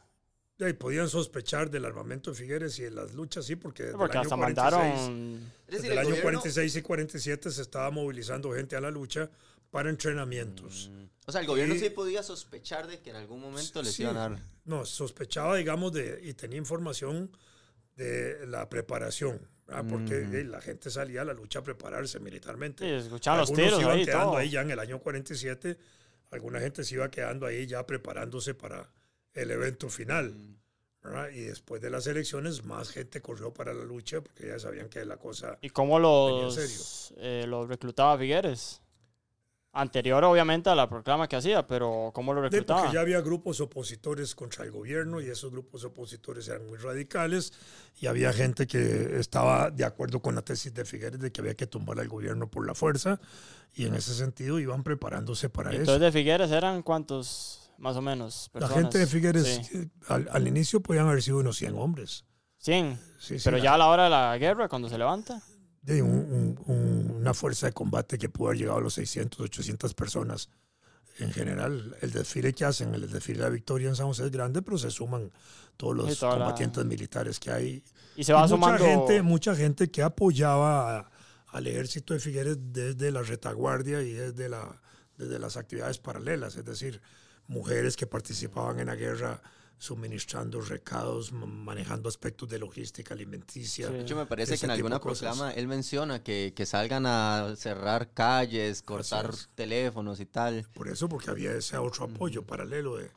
Y podían sospechar del armamento de Figueres y de las luchas, sí, porque, desde porque el año año 46, mandaron... Desde el, año 46 y 47 se estaba movilizando gente a la lucha para entrenamientos. Mm. O sea, el gobierno sí podía sospechar de que en algún momento les iban a dar. No, sospechaba, digamos, de, y tenía información de la preparación, porque mm. la gente salía a la lucha a prepararse militarmente. Sí, escuchaban los tiros iban ahí, quedando ahí ya en el año 47, alguna gente se iba quedando ahí ya preparándose para el evento final. Mm. Y después de las elecciones, más gente corrió para la lucha porque ya sabían que la cosa. ¿Y cómo los, eh, los reclutaba Figueres? Anterior, obviamente, a la proclama que hacía, pero ¿cómo lo reclutaba? porque ya había grupos opositores contra el gobierno y esos grupos opositores eran muy radicales y había gente que estaba de acuerdo con la tesis de Figueres de que había que tumbar al gobierno por la fuerza y en ese sentido iban preparándose para eso. Entonces, de Figueres eran cuántos, más o menos? La gente de Figueres eh, al, inicio podían haber sido unos 100 hombres. 100. pero ya a la hora de la guerra, cuando se levanta de una fuerza de combate que pudo haber llegado a los 600, 800 personas. En general, el desfile que hacen, el desfile de la victoria en San José es grande, pero se suman todos los combatientes militares que hay. Y se va mucha Gente, mucha gente que apoyaba al ejército de Figueres desde la retaguardia y desde, la, desde las actividades paralelas, es decir, mujeres que participaban en la guerra suministrando recados, manejando aspectos de logística alimenticia. De hecho, me parece que en alguna proclama él menciona que, que, salgan a cerrar calles, cortar teléfonos y tal. Por eso, porque había ese otro apoyo paralelo de,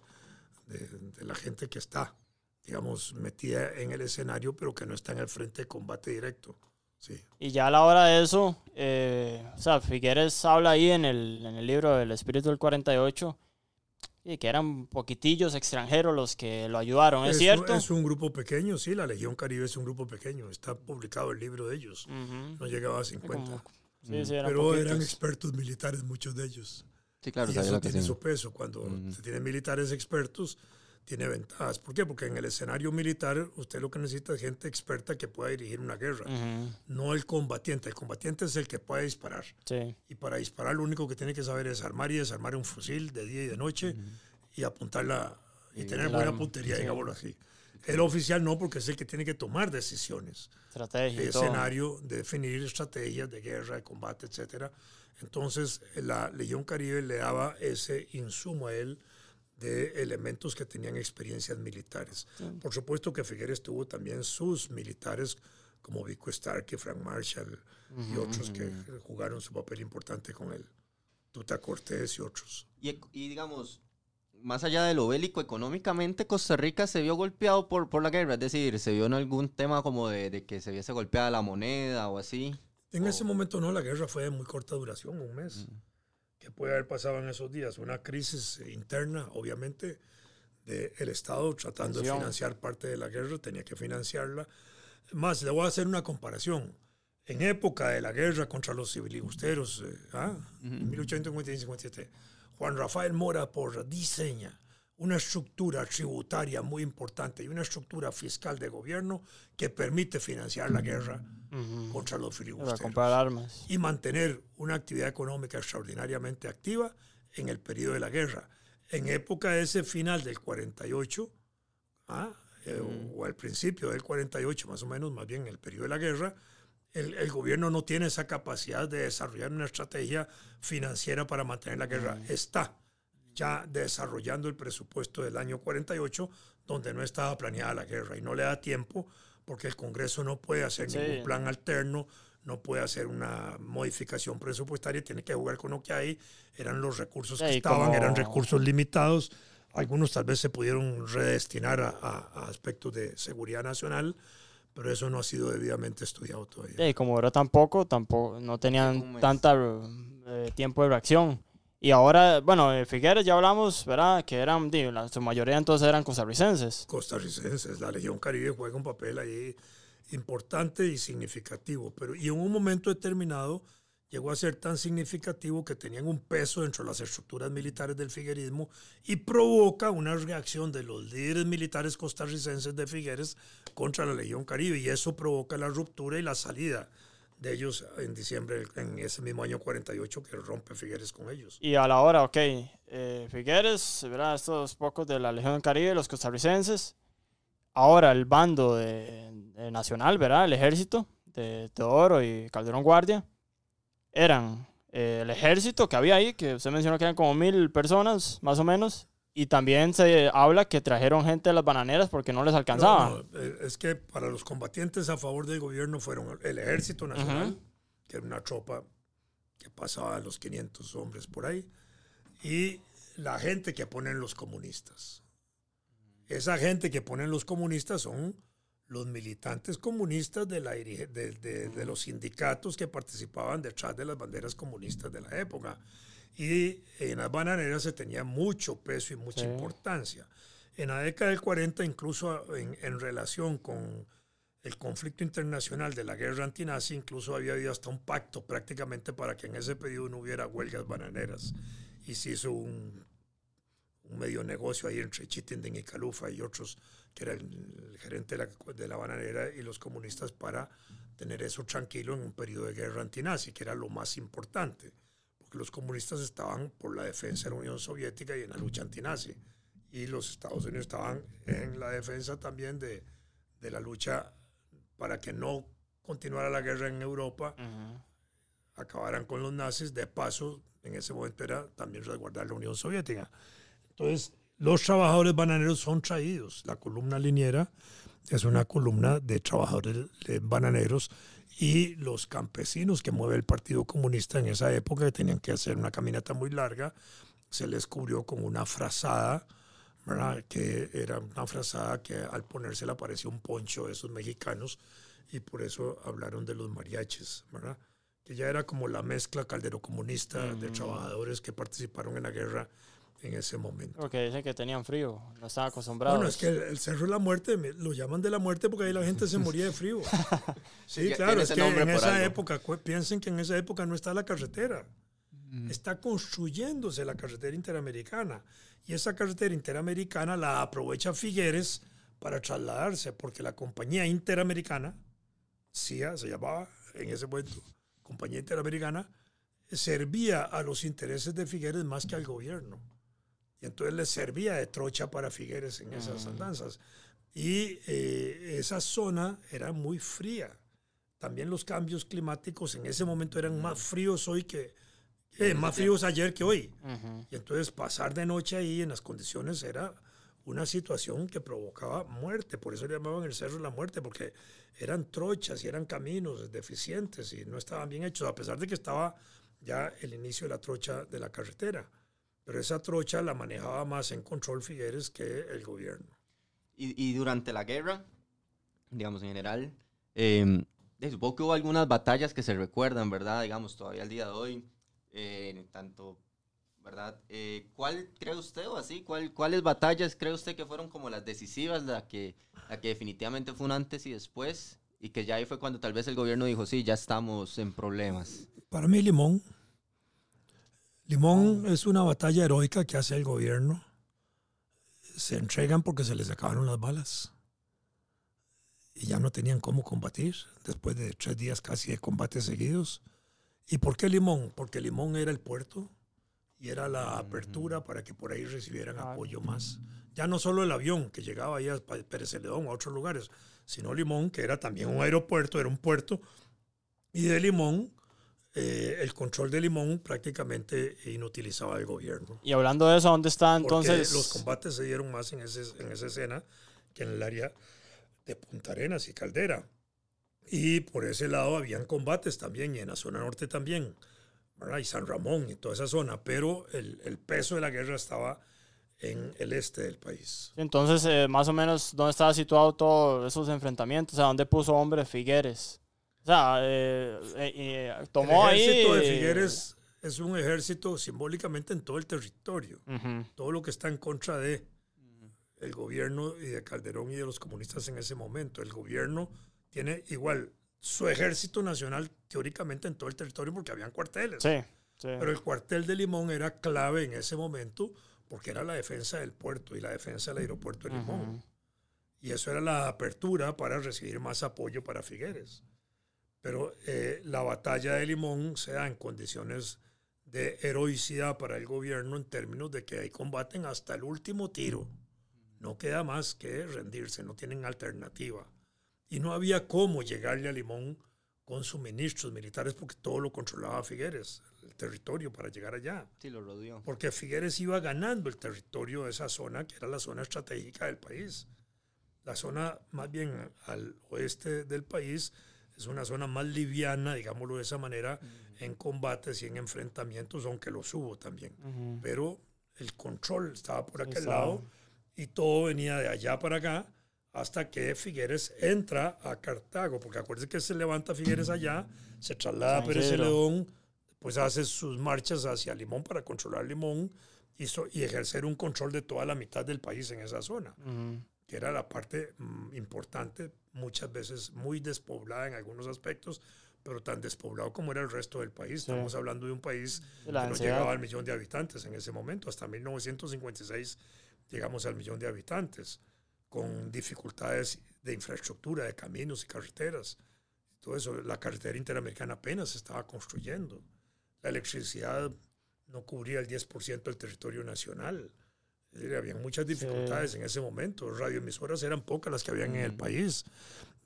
de, la gente que está, digamos, metida en el escenario, pero que no está en el frente de combate directo. Sí. Y ya a la hora de eso, eh, o sea, Figueres habla ahí en el, en el libro del Espíritu del 48 y que eran poquitillos extranjeros los que lo ayudaron, ¿es, cierto? Es un grupo pequeño, sí, la Legión Caribe es un grupo pequeño, está publicado el libro de ellos, no llegaba a 50. pero eran expertos militares muchos de ellos. Sí, claro, y eso tiene su peso, cuando se tienen militares expertos, tiene ventajas. ¿Por qué? Porque en el escenario militar usted lo que necesita es gente experta que pueda dirigir una guerra, no el combatiente. El combatiente es el que puede disparar. Y para disparar lo único que tiene que saber es armar y desarmar un fusil de día y de noche y apuntarla y, tener buena puntería, digámoslo así. El oficial no, porque es el que tiene que tomar decisiones. Estrategia. De escenario, de definir estrategias de guerra, de combate, etc. Entonces, la Legión Caribe le daba ese insumo a él de elementos que tenían experiencias militares. Por supuesto que Figueres tuvo también sus militares como Vico Stark y Frank Marshall y otros que jugaron su papel importante con él. Tuta Cortés y otros. Y, y, digamos, más allá de lo bélico, económicamente Costa Rica se vio golpeado por, por la guerra, es decir, se vio en algún tema como de, de que se viese golpeada la moneda o así. En ese momento no, la guerra fue de muy corta duración, un mes. Mm. ¿Qué puede haber pasado en esos días? Una crisis interna, obviamente, del Estado tratando de financiar parte de la guerra, tenía que financiarla. Más, le voy a hacer una comparación. En época de la guerra contra los civilibusteros, eh, ¿ah? en 1857, Juan Rafael Mora Porra diseña una estructura tributaria muy importante y una estructura fiscal de gobierno que permite financiar la guerra contra los filibusteros. armas. Y mantener una actividad económica extraordinariamente activa en el periodo de la guerra. En época de ese final del 48, ¿ah? Eh, o al principio del 48 más o menos, más bien en el periodo de la guerra, el, el, gobierno no tiene esa capacidad de desarrollar una estrategia financiera para mantener la guerra. Está ya desarrollando el presupuesto del año 48, donde no estaba planeada la guerra y no le da tiempo porque el Congreso no puede hacer ningún plan alterno, no puede hacer una modificación presupuestaria, tiene que jugar con lo que hay. Eran los recursos que estaban, eran recursos limitados. Algunos tal vez se pudieron redestinar a, aspectos de seguridad nacional, pero eso no ha sido debidamente estudiado todavía. y como era tampoco, tampoco no tenían tanta eh, tiempo de reacción. Y ahora, bueno, Figueres ya hablamos, ¿verdad? Que eran, digo, la, su mayoría entonces eran costarricenses. Costarricenses, la Legión Caribe juega un papel ahí importante y significativo, pero y en un momento determinado llegó a ser tan significativo que tenían un peso dentro de las estructuras militares del figuerismo y provoca una reacción de los líderes militares costarricenses de Figueres contra la Legión Caribe y eso provoca la ruptura y la salida de ellos en diciembre, en ese mismo año 48 que rompe Figueres con ellos. Y a la hora, ok, eh, Figueres, ¿verdad? estos pocos de la Legión Caribe, los costarricenses, ahora el bando de, nacional, ¿verdad? El ejército de Teodoro y Calderón Guardia, eran eh, el ejército que había ahí, que usted mencionó que eran como mil personas, más o menos, y también se habla que trajeron gente de las bananeras porque no les alcanzaba. Eh, es que para los combatientes a favor del gobierno fueron el Ejército Nacional, que era una tropa que pasaba a los 500 hombres por ahí, y la gente que ponen los comunistas. Esa gente que ponen los comunistas son los militantes comunistas de, la, de, de los sindicatos que participaban detrás de las banderas comunistas de la época y en las bananeras se tenía mucho peso y mucha importancia. En la década del 40, incluso en, en, relación con el conflicto internacional de la guerra antinazi, incluso había habido hasta un pacto prácticamente para que en ese periodo no hubiera huelgas bananeras. Y se hizo un, un medio negocio ahí entre Chittenden y Calufa y otros, que era el, gerente de la, de la bananera y los comunistas para tener eso tranquilo en un periodo de guerra antinazi, que era lo más importante los comunistas estaban por la defensa de la Unión Soviética y en la lucha antinazi. Y los Estados Unidos estaban en la defensa también de, de la lucha para que no continuara la guerra en Europa, acabaran con los nazis. De paso, en ese momento era también resguardar la Unión Soviética. Entonces, los trabajadores bananeros son traídos. La columna liniera es una columna de trabajadores bananeros y los campesinos que mueve el Partido Comunista en esa época, que tenían que hacer una caminata muy larga, se les cubrió con una frazada, ¿verdad? que era una frazada que al ponérsela parecía un poncho de esos mexicanos, y por eso hablaron de los mariachis, ¿verdad? que ya era como la mezcla caldero comunista de trabajadores que participaron en la guerra en ese momento. Porque dicen que tenían frío, no estaban acostumbrados. Bueno, es que el, Cerro de la Muerte lo llaman de la muerte porque ahí la gente se moría de frío. (laughs) Sí, claro, es que en esa época, piensen que en esa época no está la carretera. Mm. Está construyéndose la carretera interamericana. Y esa carretera interamericana la aprovecha Figueres para trasladarse, porque la compañía interamericana, CIA se llamaba en ese momento, compañía interamericana, servía a los intereses de Figueres más que al gobierno. Y entonces le servía de trocha para Figueres en esas andanzas. Y eh, esa zona era muy fría. También los cambios climáticos en ese momento eran más fríos hoy que, Eh, más fríos ayer que hoy. Y entonces pasar de noche ahí en las condiciones era una situación que provocaba muerte. Por eso le llamaban el Cerro de la Muerte, porque eran trochas y eran caminos deficientes y no estaban bien hechos, a pesar de que estaba ya el inicio de la trocha de la carretera. Pero esa trocha la manejaba más en control Figueres que el gobierno. Y, durante la guerra, digamos en general, eh, supongo que hubo algunas batallas que se recuerdan, ¿verdad? Digamos, todavía al día de hoy, eh, tanto, ¿verdad? Eh, ¿Cuál cree usted o así? ¿cuál, ¿Cuáles batallas cree usted que fueron como las decisivas, la que, la que definitivamente fue un antes y después? Y que ya ahí fue cuando tal vez el gobierno dijo, sí, ya estamos en problemas. Para mí, Limón. Limón es una batalla heroica que hace el gobierno. Se entregan porque se les acabaron las balas. Y ya no tenían cómo combatir después de tres días casi de combates seguidos. ¿Y por qué Limón? Porque Limón era el puerto y era la apertura para que por ahí recibieran apoyo más. Ya no solo el avión que llegaba ahí a Pérez Celedón o a otros lugares, sino Limón, que era también un aeropuerto, era un puerto. Y de Limón eh, el control de Limón prácticamente inutilizaba el gobierno. Y hablando de eso, ¿dónde está entonces? Porque los combates se dieron más en, ese, en esa escena que en el área de Punta Arenas y Caldera. Y por ese lado habían combates también, y en la zona norte también, ¿verdad? y San Ramón y toda esa zona, pero el, el peso de la guerra estaba en el este del país. Entonces, eh, más o menos, ¿dónde estaba situado todos esos enfrentamientos? Sea, ¿dónde puso hombre Figueres? O sea, eh, eh, tomó el ejército de Figueres es un ejército simbólicamente en todo el territorio. Todo lo que está en contra de el gobierno y de Calderón y de los comunistas en ese momento. El gobierno tiene igual su ejército nacional teóricamente en todo el territorio porque habían cuarteles. Sí, Pero el cuartel de Limón era clave en ese momento porque era la defensa del puerto y la defensa del aeropuerto de Limón. Y eso era la apertura para recibir más apoyo para Figueres. Pero eh, la batalla de Limón se da en condiciones de heroicidad para el gobierno en términos de que ahí combaten hasta el último tiro. No queda más que rendirse, no tienen alternativa. Y no había cómo llegarle a Limón con suministros militares porque todo lo controlaba Figueres, el territorio para llegar allá. Sí, lo rodeó. Porque Figueres iba ganando el territorio de esa zona, que era la zona estratégica del país. La zona más bien al oeste del país es una zona más liviana, digámoslo de esa manera, en combates y en enfrentamientos, aunque los hubo también. Pero el control estaba por aquel lado y todo venía de allá para acá hasta que Figueres entra a Cartago, porque acuérdense que se levanta Figueres allá, se traslada a Pérez Celedón, pues hace sus marchas hacia Limón para controlar Limón y, y ejercer un control de toda la mitad del país en esa zona que era la parte mm, importante, muchas veces muy despoblada en algunos aspectos, pero tan despoblado como era el resto del país. Estamos hablando de un país que no llegaba al millón de habitantes en ese momento. Hasta 1956 llegamos al millón de habitantes, con dificultades de infraestructura, de caminos y carreteras. Todo eso, la carretera interamericana apenas se estaba construyendo. La electricidad no cubría el 10% del territorio nacional había muchas dificultades en ese momento. Radioemisoras eran pocas las que habían en el mm. país.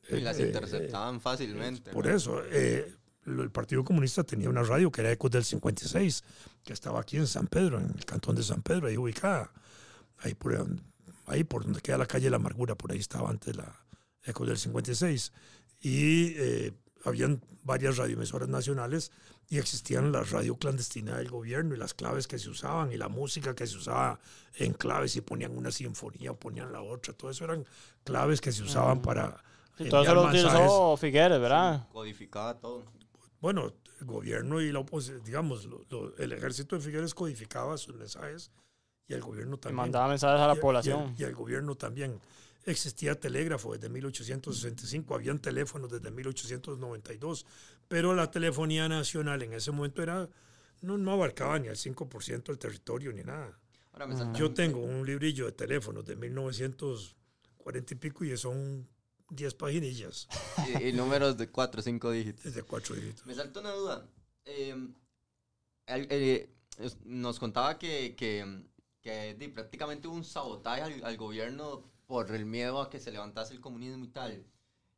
Y las eh, interceptaban fácilmente. Por eso, eh, el Partido Comunista tenía una radio que era Ecos del 56, que estaba aquí en San Pedro, en el cantón de San Pedro, ahí ubicada. Ahí por, ahí por donde queda la calle La Amargura, por ahí estaba antes la Ecos del 56. Y eh, habían varias radioemisoras nacionales y existían la radio clandestina del gobierno y las claves que se usaban y la música que se usaba en claves y ponían una sinfonía o ponían la otra. Todo eso eran claves que se usaban para... Y todo eso lo utilizó Figueres, ¿verdad? codificaba todo. Bueno, el gobierno y la oposición, digamos, el ejército de Figueres codificaba sus mensajes y el gobierno también. mandaba mensajes a la población. y el gobierno también existía telégrafo desde 1865, habían teléfonos desde 1892, pero la telefonía nacional en ese momento era no, no abarcaba ni el 5% del territorio ni nada. Yo tengo un librillo de teléfonos de 1940 y pico y son 10 paginillas. (laughs) Y, números de 4 o 5 dígitos. De 4 dígitos. Me saltó una duda. Em, eh, nos contaba que, que, que prácticamente hubo un sabotaje al, al gobierno por el miedo a que se levantase el comunismo y tal.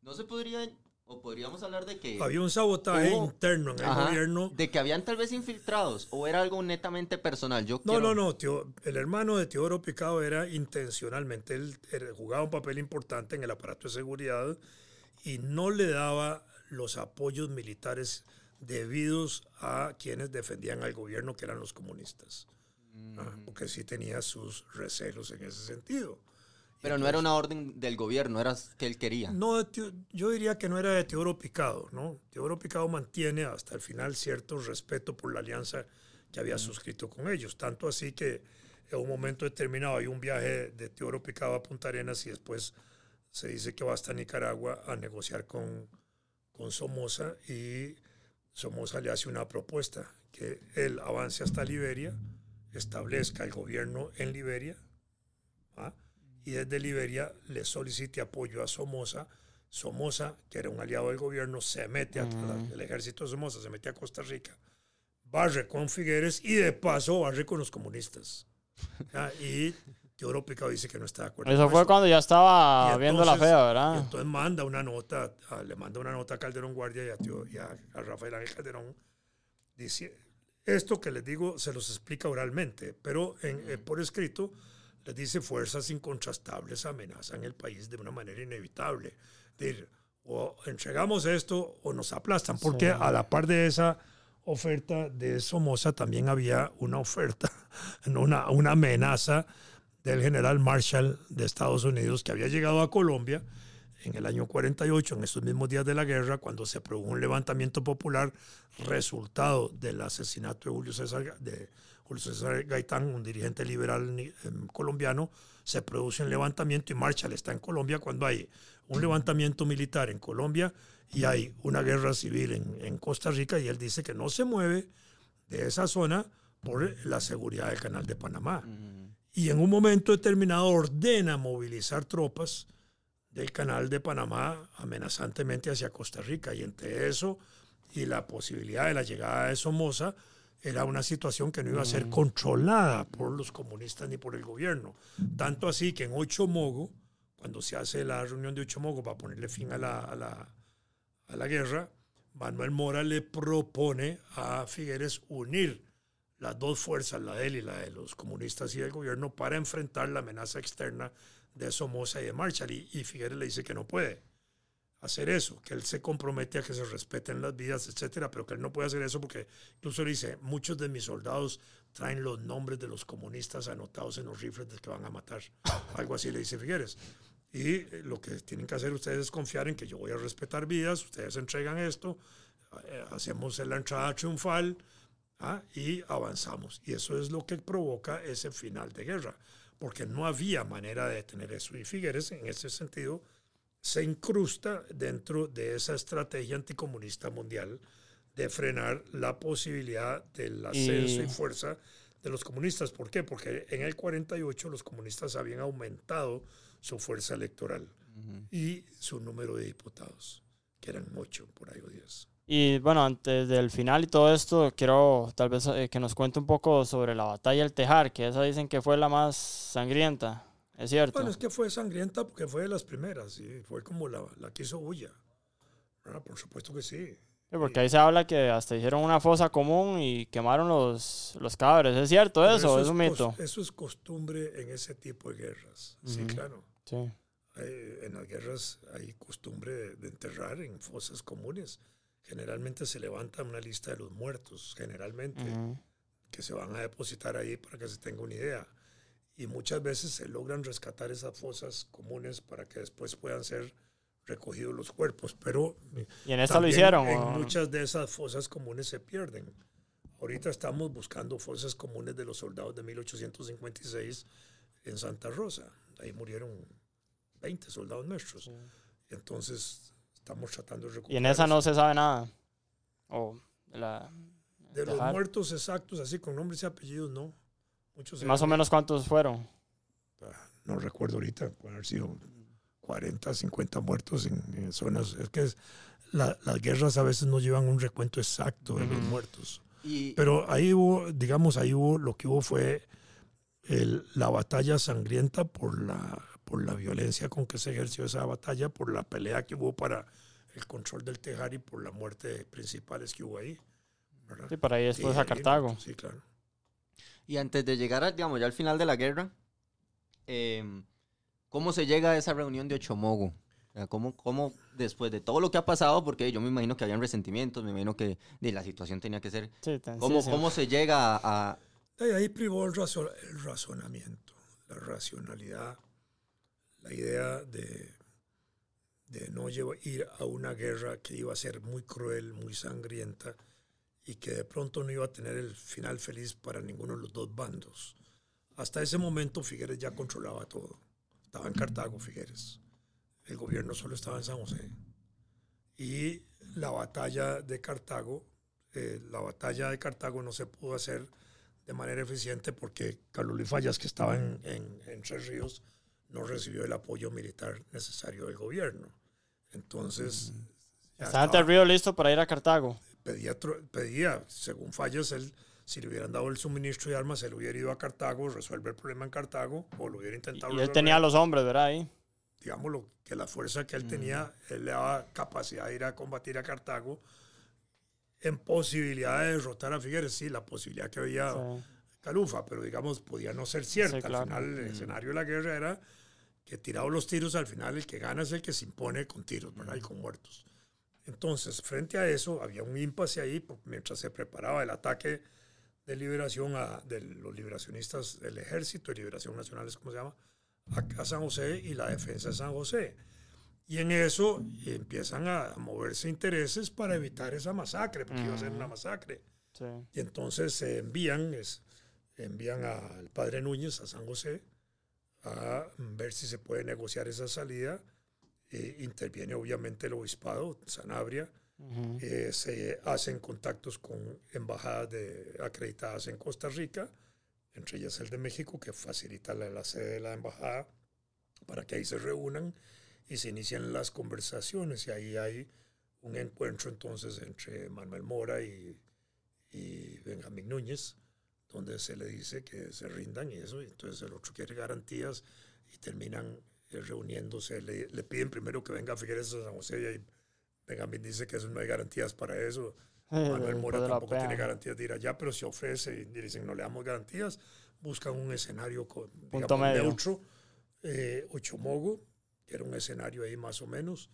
¿No se podría O podríamos hablar de que... Había un sabotaje Hubo- interno en el Ajá, gobierno. De que habían tal vez infiltrados, o era algo netamente personal. Yo No, quiero- no, no. Teo- el hermano de Teodoro Picado era intencionalmente, él era- jugaba un papel importante en el aparato de seguridad y no le daba los apoyos militares debidos a quienes defendían al gobierno, que eran los comunistas. Mm. Porque sí tenía sus recelos en ese sentido. Pero no era una orden del gobierno, era que él quería. No, yo diría que no era de Teodoro Picado, ¿no? Teodoro Picado mantiene hasta el final cierto respeto por la alianza que había suscrito con ellos, tanto así que en un momento determinado hay un viaje de Teodoro Picado a Punta Arenas y después se dice que va hasta Nicaragua a negociar con, con Somoza y Somoza le hace una propuesta, que él avance hasta Liberia, establezca el gobierno en Liberia, ¿ah? Y desde Liberia le solicite apoyo a Somoza. Somoza, que era un aliado del gobierno, se mete, a, Mm. el ejército de Somoza se mete a Costa Rica, barre con Figueres y de paso barre con los comunistas. (laughs) ¿ah? Y Teodoro Picado dice que no está de acuerdo. Eso fue esto. cuando ya estaba Y viendo la entonces- fea, Y ¿verdad? entonces manda una nota, a- le manda una nota a Calderón Guardia y a, Teo- y a- a Rafael Ángel Calderón. Dice, esto que les digo se los explica oralmente, pero en- eh, por escrito les dice fuerzas incontrastables amenazan el país de una manera inevitable. Decir, o entregamos esto o nos aplastan, porque a la par de esa oferta de Somoza también había una oferta, (laughs) una, una amenaza del general Marshall de Estados Unidos que había llegado a Colombia en el año 48, en estos mismos días de la guerra, cuando se produjo un levantamiento popular resultado del asesinato de Julio César, de César Gaitán, un dirigente liberal em, colombiano, se produce un levantamiento y Marshall está en Colombia cuando hay un levantamiento militar en Colombia y hay una guerra civil en, en Costa Rica y él dice que no se mueve de esa zona por la seguridad del canal de Panamá y en un momento determinado ordena movilizar tropas del canal de Panamá amenazantemente hacia Costa Rica. Y entre eso y la posibilidad de la llegada de Somoza, era una situación que no iba a ser controlada por los comunistas ni por el gobierno. Tanto así que en Ochomogo, cuando se hace la reunión de Ochomogo para ponerle fin a la, a la, a la guerra, Manuel Mora le propone a Figueres unir las dos fuerzas, la de él y la de los comunistas y del gobierno, para enfrentar la amenaza externa de Somoza y de Marshall. Y, y Figueres le dice que no puede hacer eso, que él se compromete a que se respeten las vidas, etcétera, pero que él no puede hacer eso porque incluso le dice, muchos de mis soldados traen los nombres de los comunistas anotados en los rifles de que van a matar. (laughs) Algo así le dice Figueres. Y eh, lo que tienen que hacer ustedes es confiar en que yo voy a respetar vidas, ustedes entregan esto, eh, hacemos la entrada triunfal ¿ah? y avanzamos. Y eso es lo que provoca ese final de guerra, porque no había manera de detener eso. Y Figueres, en ese sentido, se incrusta dentro de esa estrategia anticomunista mundial de frenar la posibilidad del ascenso y, fuerza de los comunistas. ¿Por qué? Porque en el 48 los comunistas habían aumentado su fuerza electoral y su número de diputados, que eran ocho por ahí o diez. Y bueno, antes del final y todo esto, quiero tal vez eh, que nos cuente un poco sobre la batalla del Tejar, que esa dicen que fue la más sangrienta. ¿Es cierto? Bueno, es que fue sangrienta porque fue de las primeras y fue como la, la que hizo Bulla. Por supuesto que sí. Sí, porque ahí se habla que hasta hicieron una fosa común y quemaron los, los cadáveres. ¿Es cierto eso? ¿Es un mito? Eso es costumbre en ese tipo de guerras. Sí, claro. Sí. Hay- en las guerras hay costumbre de, de enterrar en fosas comunes. Generalmente se levanta una lista de los muertos, generalmente, que se van a depositar ahí para que se tenga una idea. Y muchas veces se logran rescatar esas fosas comunes para que después puedan ser recogidos los cuerpos. Pero ¿Y en esta lo hicieron? En muchas de esas fosas comunes se pierden. Ahorita estamos buscando fosas comunes de los soldados de 1856 en Santa Rosa. Ahí murieron 20 soldados nuestros. Entonces estamos tratando de recuperar. Y en esa no se sabe nada. O de la, De los Tejar. muertos exactos, así con nombres y apellidos, no. Muchos Más o menos cuántos fueron. No recuerdo ahorita, pueden haber sido 40, 50 muertos en, en zonas. Es que es- la- las guerras a veces no llevan un recuento exacto de los Ujú. muertos. Y, Pero ahí hubo, digamos, ahí hubo, lo que hubo fue el- la batalla sangrienta por la, por la violencia con que se ejerció esa batalla, por la pelea que hubo para el control del Tejari por la muerte de principales que hubo ahí. ¿verdad? Sí, para ahí después a ahí, Cartago. Sí, claro. Y antes de llegar, a, digamos, ya al final de la guerra, em, ¿cómo se llega a esa reunión de Ochomogo? ¿Cómo, ¿Cómo, después de todo lo que ha pasado, porque yo me imagino que habían resentimientos, me imagino que de la situación tenía que ser, Sí, tan- ¿cómo, sí, sí. cómo se llega a, a- De ahí privó el, razo- el razonamiento, la racionalidad, la idea de, de no llevar- ir a una guerra que iba a ser muy cruel, muy sangrienta y que de pronto no iba a tener el final feliz para ninguno de los dos bandos. Hasta ese momento Figueres ya controlaba todo. Estaba en Cartago Figueres. El gobierno solo estaba en San José. Y la batalla de Cartago, eh, la batalla de Cartago no se pudo hacer de manera eficiente porque Carlos Luis Fallas, que estaba en, en, en Tres Ríos, no recibió el apoyo militar necesario del gobierno. Entonces, ya Estaba estaba- el río listo para ir a Cartago. Pedía, pedía, según Fallas, él, si le hubieran dado el suministro de armas, él hubiera ido a Cartago, resuelve el problema en Cartago, o lo hubiera intentado y él tenía a los hombres, ¿verdad? Ahí. Digámoslo, que la fuerza que él tenía, él le daba capacidad de ir a combatir a Cartago en posibilidad de derrotar a Figueres, sí, la posibilidad que había Sí. Calufa, pero digamos, podía no ser cierta. Sí, claro. Al final, el escenario de la guerra era que tirados los tiros, al final el que gana es el que se impone con tiros, ¿verdad? Y con muertos. Entonces, frente a eso, había un impasse ahí mientras se preparaba el ataque de liberación a, de los liberacionistas del ejército de liberación nacional, es como se llama, a, a San José y la defensa de San José. Y en eso empiezan a moverse intereses para evitar esa masacre, porque iba a ser una masacre. Sí. Y entonces se envían, es- envían al padre Núñez a San José a ver si se puede negociar esa salida. Eh, interviene obviamente el obispado, Sanabria. Eh, se hacen contactos con embajadas de, acreditadas en Costa Rica, entre ellas el de México, que facilita la, la sede de la embajada para que ahí se reúnan y se inician las conversaciones. Y ahí hay un encuentro entonces entre Manuel Mora y, y Benjamín Núñez, donde se le dice que se rindan y eso, y entonces el otro quiere garantías y terminan reuniéndose. Le, le piden primero que venga Figueres a San José y ahí Benjamín dice que eso no hay garantías para eso. Manuel Mora tampoco tiene garantías de ir allá, pero se ofrece y dicen no le damos garantías, buscan un escenario con, Punto digamos, medio. neutro, eh, Ochomogo, que era un escenario ahí más o menos.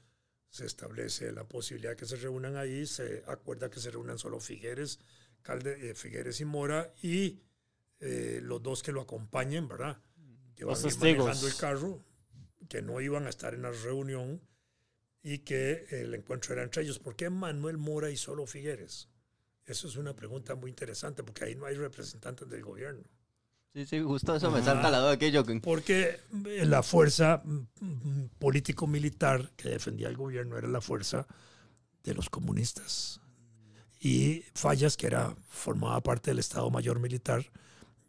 Se establece la posibilidad que se reúnan ahí, se acuerda que se reúnan solo Figueres, Calde, eh, Figueres y Mora y eh, los dos que lo acompañen, ¿verdad? Que van Los a ir testigos. manejando el carro, que no iban a estar en la reunión y que el encuentro era entre ellos. ¿Por qué Manuel Mora y solo Figueres? Eso es una pregunta muy interesante porque ahí no hay representantes del gobierno. Sí, sí, justo eso me salta la duda que yo... Porque eh, la fuerza mm, mm, político-militar que defendía el gobierno era la fuerza de los comunistas. Y Fallas, que era, formaba parte del Estado Mayor Militar,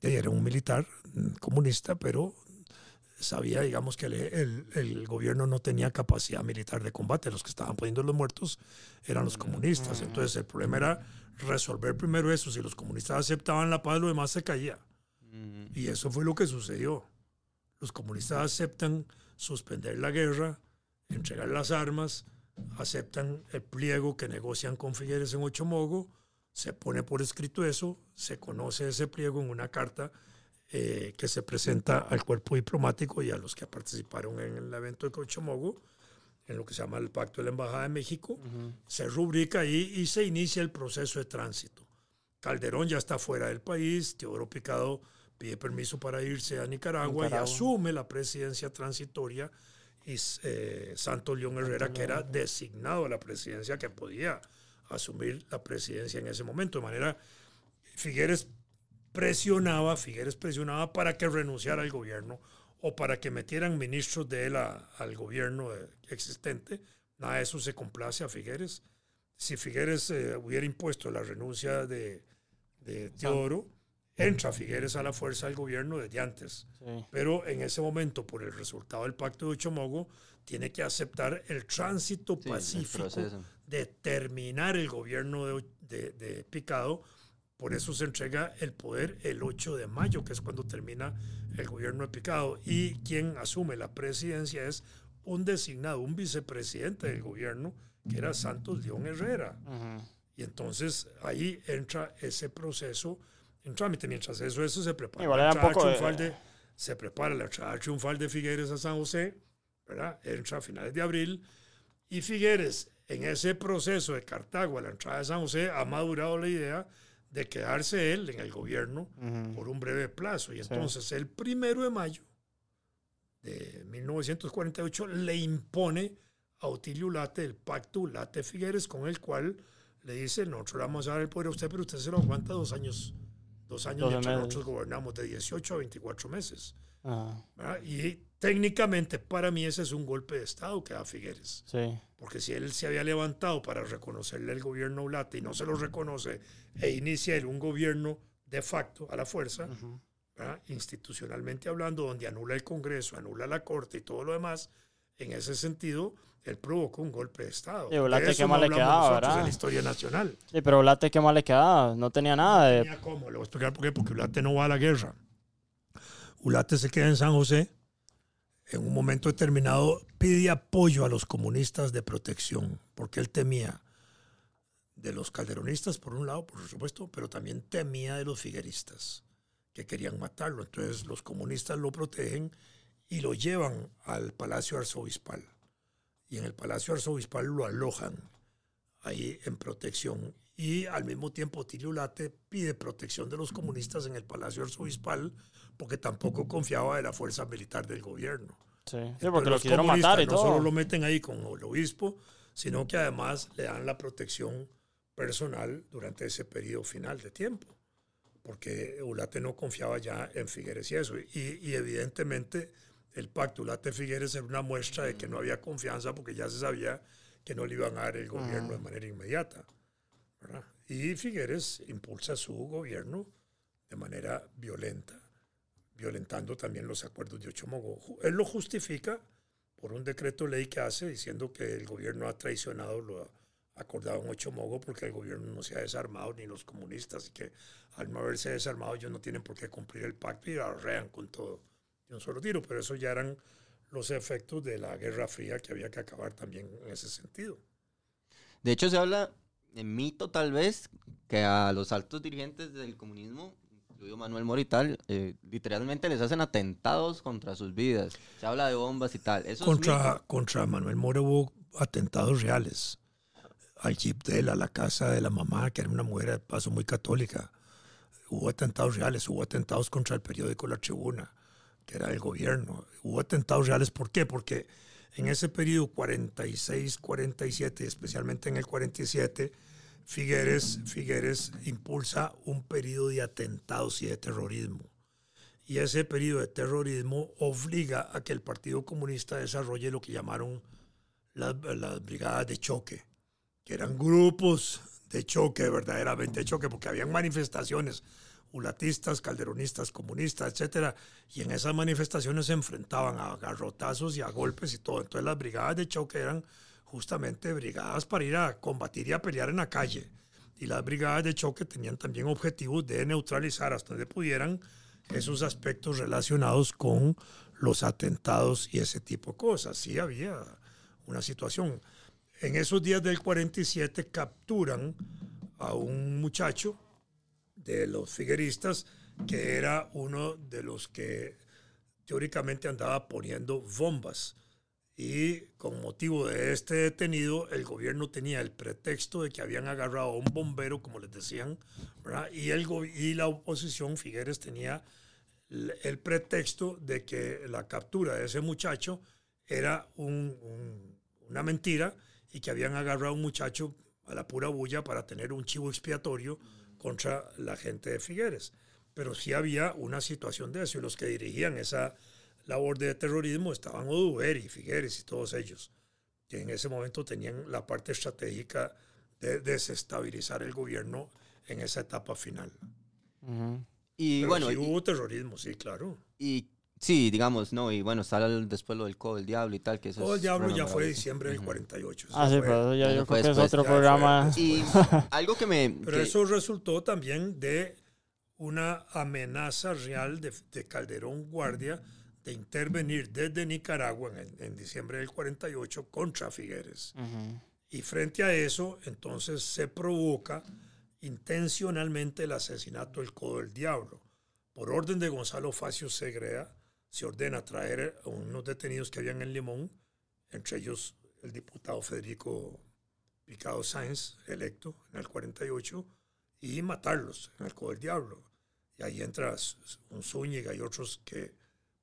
era un militar mm, comunista, pero sabía, digamos, que el, el- el gobierno no tenía capacidad militar de combate. Los que estaban poniendo los muertos eran los comunistas. Entonces el problema era resolver primero eso. Si los comunistas aceptaban la paz, lo demás se caía. Y eso fue lo que sucedió. Los comunistas aceptan suspender la guerra, entregar las armas, aceptan el pliego que negocian con Figueres en Ochomogo, se pone por escrito eso, se conoce ese pliego en una carta eh, que se presenta al cuerpo diplomático y a los que participaron en el evento de Ochomogo, en lo que se llama el Pacto de la Embajada de México, Ujú. se rubrica ahí y se inicia el proceso de tránsito. Calderón ya está fuera del país, Teodoro Picado pide permiso para irse a Nicaragua, Nicaragua. y asume la presidencia transitoria y eh, Santos León Herrera, que era designado a la presidencia, que podía asumir la presidencia en ese momento. De manera, Figueres presionaba, Figueres presionaba para que renunciara al gobierno o para que metieran ministros de él a- al gobierno eh, existente. Nada de eso se complace a Figueres. Si Figueres eh, hubiera impuesto la renuncia de, de Teodoro, entra Figueres a la fuerza del gobierno desde antes. Sí. Pero en ese momento, por el resultado del pacto de Ochomogo, tiene que aceptar el tránsito sí, el pacífico proceso. de terminar el gobierno de, de- de Picado. Por eso se entrega el poder el 8 de mayo, que es cuando termina el gobierno de Picado. Y quien asume la presidencia es un designado, un vicepresidente del gobierno, que era Santos León Herrera. Y entonces ahí entra ese proceso en trámite. Mientras eso, eso se prepara. Igual era un de- triunfal de- se prepara la entrada triunfal de Figueres a San José, ¿verdad? Entra a finales de abril. Y Figueres, en ese proceso de Cartago a la entrada de San José, ha madurado la idea de quedarse él en el gobierno por un breve plazo. Y entonces el primero de mayo de 1948 le impone a Otilio Late el pacto Late-Figueres con el cual le dice, nosotros le vamos a dar el poder a usted, pero usted se lo aguanta dos años, dos años Doce mientras nosotros gobernamos de 18 a 24 meses. ¿verdad? Y técnicamente para mí ese es un golpe de Estado que da Figueres. Sí. Porque si él se había levantado para reconocerle el gobierno a Ulate y no se lo reconoce e inicia él un gobierno de facto a la fuerza, Ujú. ¿verdad? institucionalmente hablando, donde anula el Congreso, anula la Corte y todo lo demás, en ese sentido, él provocó un golpe de Estado. Sí, eso qué mal le quedaba, ¿verdad? en la historia nacional. Sí, pero Late qué mal le quedaba. No tenía nada de. Tenía cómo, le voy a explicar por qué, porque Ulate no va a la guerra. Ulate se queda en San José, en un momento determinado pide apoyo a los comunistas de protección, porque él temía de los calderonistas, por un lado, por supuesto, pero también temía de los figueristas, que querían matarlo. Entonces los comunistas lo protegen y lo llevan al Palacio Arzobispal. Y en el Palacio Arzobispal lo alojan ahí en protección. Y al mismo tiempo Tilio Late pide protección de los comunistas en el Palacio Arzobispal porque tampoco confiaba de la fuerza militar del gobierno. Sí, sí porque lo los quisieron comunistas matar y no todo. solo lo meten ahí con el obispo, sino que además le dan la protección personal durante ese periodo final de tiempo, porque Ulate no confiaba ya en Figueres y eso. Y, y evidentemente el pacto Ulate-Figueres era una muestra de que no había confianza porque ya se sabía que no le iban a dar el gobierno de manera inmediata. ¿verdad? Y Figueres impulsa su gobierno de manera violenta, violentando también los acuerdos de Ochomogo. Él lo justifica por un decreto ley que hace diciendo que el gobierno ha traicionado lo acordado en Ochomogo porque el gobierno no se ha desarmado ni los comunistas y que al no haberse desarmado ellos no tienen por qué cumplir el pacto y arrean con todo de un solo tiro, pero eso ya eran los efectos de la Guerra Fría que había que acabar también en ese sentido. De hecho, se habla en mito, tal vez, que a los altos dirigentes del comunismo, incluido Manuel Mora y tal, eh, literalmente les hacen atentados contra sus vidas. Se habla de bombas y tal. Eso Contra, contra Manuel Mora hubo atentados reales. Al jeep de él, a la casa de la mamá, que era una mujer de paso muy católica. Hubo atentados reales, hubo atentados contra el periódico La Tribuna, que era el gobierno. Hubo atentados reales, ¿por qué? Porque en ese periodo 46, 47, especialmente en el 47, Figueres, Figueres impulsa un periodo de atentados y de terrorismo. Y ese periodo de terrorismo obliga a que el Partido Comunista desarrolle lo que llamaron las, las brigadas de choque, que eran grupos de choque, verdaderamente de choque, porque habían manifestaciones ulatistas, calderonistas, comunistas, etcétera, y en esas manifestaciones se enfrentaban a garrotazos y a golpes y todo. Entonces las brigadas de choque eran justamente brigadas para ir a combatir y a pelear en la calle. Y las brigadas de choque tenían también objetivos de neutralizar hasta donde pudieran esos aspectos relacionados con los atentados y ese tipo de cosas. Sí había una situación. En esos días del 47 capturan a un muchacho de los figueristas que era uno de los que teóricamente andaba poniendo bombas. Y con motivo de este detenido, el gobierno tenía el pretexto de que habían agarrado a un bombero, como les decían. Y, el, y la oposición, Figueres, tenía el pretexto de que la captura de ese muchacho era un- un- una mentira y que habían agarrado a un muchacho a la pura bulla para tener un chivo expiatorio contra la gente de Figueres. Pero sí había una situación de eso y los que dirigían esa labor de terrorismo estaban Oduber y Figueres y todos ellos, que en ese momento tenían la parte estratégica de desestabilizar el gobierno en esa etapa final. Ujú. Y Pero bueno, sí y- hubo terrorismo, sí, claro. y, sí, digamos, no, y bueno, está el- después lo del Codo del Diablo y tal, que eso Todo el es diablo ya fue diciembre del 48. eso Ah, sí, fue- pero eso ya yo fue creo que es después. otro fue programa. Y algo que me... Pero que- eso resultó también de una amenaza real de, de Calderón Guardia de intervenir desde Nicaragua en, en diciembre del 48 contra Figueres. Y frente a eso, entonces se provoca intencionalmente el asesinato del Codo del Diablo. Por orden de Gonzalo Facio Segrea, se ordena traer a unos detenidos que habían en Limón, entre ellos el diputado Federico Picado Sáenz, electo en el 48, y matarlos en el Codo del Diablo. Y ahí entra un Zúñiga y otros que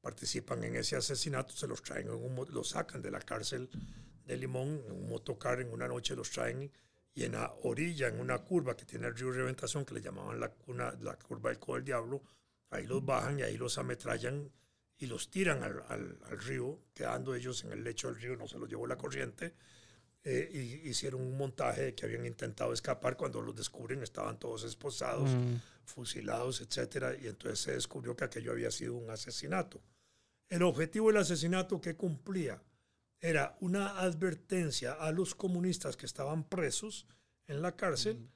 participan en ese asesinato, se los traen, en un, los sacan de la cárcel de Limón, en un motocar en una noche los traen y en la orilla, en una curva que tiene el río Reventación, que le llamaban la, cuna- la curva del Codo del Diablo, ahí los bajan y ahí los ametrallan y los tiran al, al- al río, quedando ellos en el lecho del río, no se los llevó la corriente, eh, y hicieron un montaje de que habían intentado escapar, cuando los descubren estaban todos esposados, Mm. fusilados, etcétera, y entonces se descubrió que aquello había sido un asesinato. El objetivo del asesinato que cumplía era una advertencia a los comunistas que estaban presos en la cárcel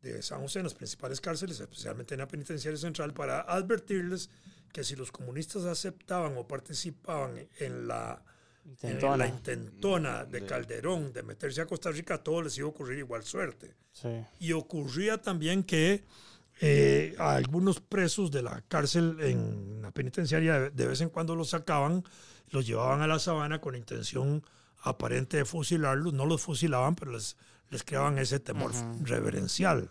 de San José, en las principales cárceles, especialmente en la penitenciaria central, para advertirles que si los comunistas aceptaban o participaban en la, en Intentona. la intentona de De- Calderón de meterse a Costa Rica, a todos les iba a ocurrir igual suerte. Sí. Y ocurría también que eh, a algunos presos de la cárcel en la penitenciaria de, de vez en cuando los sacaban, los llevaban a la sabana con intención aparente de fusilarlos. No los fusilaban, pero les, les creaban ese temor reverencial.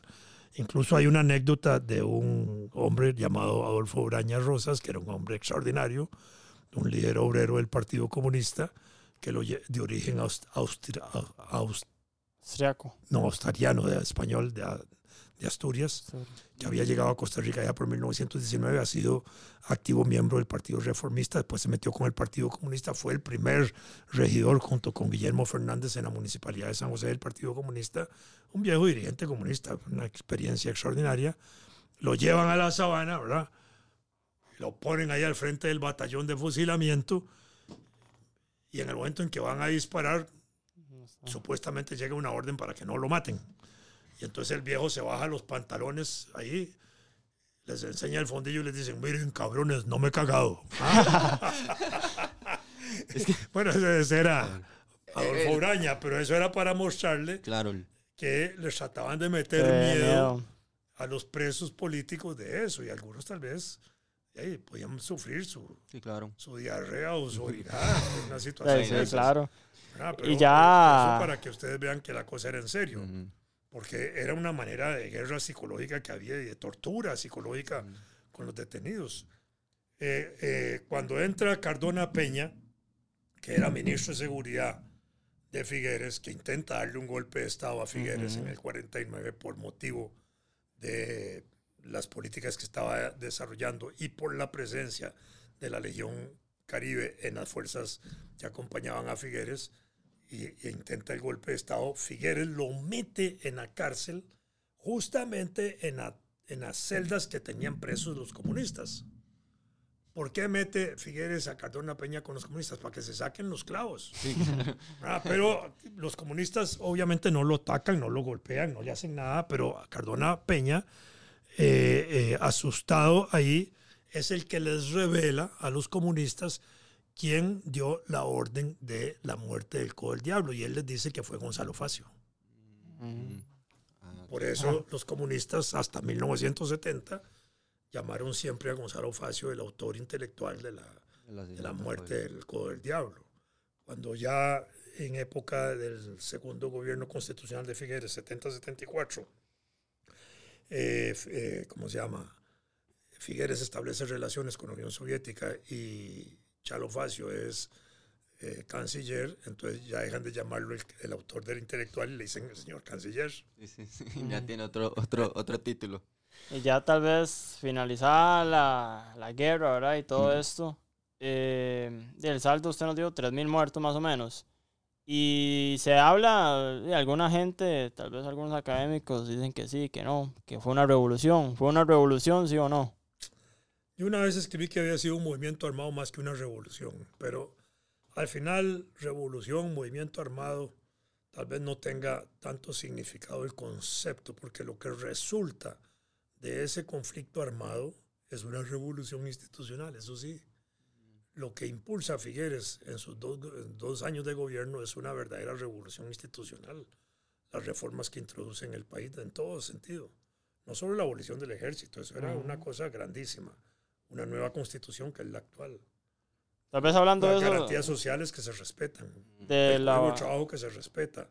Incluso hay una anécdota de un hombre llamado Adolfo Braña Rosas, que era un hombre extraordinario, un líder obrero del Partido Comunista, que lo, de origen aust- austri- a- aust- Austriaco. no, australiano, de español, de, de Asturias, que había llegado a Costa Rica ya por 1919, ha sido activo miembro del Partido Reformista, después se metió con el Partido Comunista, fue el primer regidor junto con Guillermo Fernández en la Municipalidad de San José del Partido Comunista, un viejo dirigente comunista, una experiencia extraordinaria. Lo llevan a la sabana, ¿verdad? Lo ponen ahí al frente del batallón de fusilamiento y en el momento en que van a disparar, supuestamente llega una orden para que no lo maten. Y entonces el viejo se baja los pantalones ahí, les enseña el fondillo y les dicen, miren cabrones, no me he cagado. (laughs) (laughs) bueno, ese, ese era Adolfo Eh, Uraña, pero eso era para mostrarle Claro, que les trataban de meter Qué miedo miedo. a los presos políticos de eso y algunos tal vez ahí, podían sufrir su, sí, claro. su diarrea o su orinada, una (laughs) situación Sí, sí, claro. Ah, Y pero ya- Eso para que ustedes vean que la cosa era en serio, Ujú. Porque era una manera de guerra psicológica que había y de tortura psicológica con los detenidos. Eh, eh, cuando entra Cardona Peña, que era ministro de Seguridad de Figueres, que intenta darle un golpe de Estado a Figueres en el 49 por motivo de las políticas que estaba desarrollando y por la presencia de la Legión Caribe en las fuerzas que acompañaban a Figueres e intenta el golpe de Estado, Figueres lo mete en la cárcel justamente en, la- en las celdas que tenían presos los comunistas. ¿Por qué mete Figueres a Cardona Peña con los comunistas? Para que se saquen los clavos. (laughs) Ah, pero los comunistas obviamente no lo atacan, no lo golpean, no le hacen nada, pero a Cardona Peña, eh, eh, asustado ahí, es el que les revela a los comunistas quién dio la orden de la muerte del Codo del Diablo. Y él les dice que fue Gonzalo Facio. Mm. Por eso los comunistas hasta 1970 llamaron siempre a Gonzalo Facio el autor intelectual de la, de la muerte fue- del Codo del Diablo. Cuando ya en época del segundo gobierno constitucional de Figueres, 70-74, eh, eh, ¿cómo se llama? Figueres establece relaciones con la Unión Soviética y Chalo Facio es eh, canciller, entonces ya dejan de llamarlo el, el autor del intelectual y le dicen el señor canciller. Sí, sí, sí, Ya tiene otro, otro, otro título. Y ya tal vez finalizada la, la guerra, ¿verdad? Y todo Ujú. esto. Eh, el saldo usted nos dio 3.000 muertos más o menos. Y se habla de alguna gente, tal vez algunos académicos dicen que sí, que no, que fue una revolución. ¿Fue una revolución, sí o no? Yo una vez escribí que había sido un movimiento armado más que una revolución, pero al final revolución, movimiento armado, tal vez no tenga tanto significado el concepto, porque lo que resulta de ese conflicto armado es una revolución institucional, eso sí. lo que impulsa a Figueres en sus dos, dos, años de gobierno es una verdadera revolución institucional. Las reformas que introduce en el país en todo sentido. No solo la abolición del ejército, eso era una cosa grandísima. Una nueva constitución que es la actual. Tal vez hablando Las de eso. garantías sociales que se respetan. De el la- nuevo trabajo que se respeta.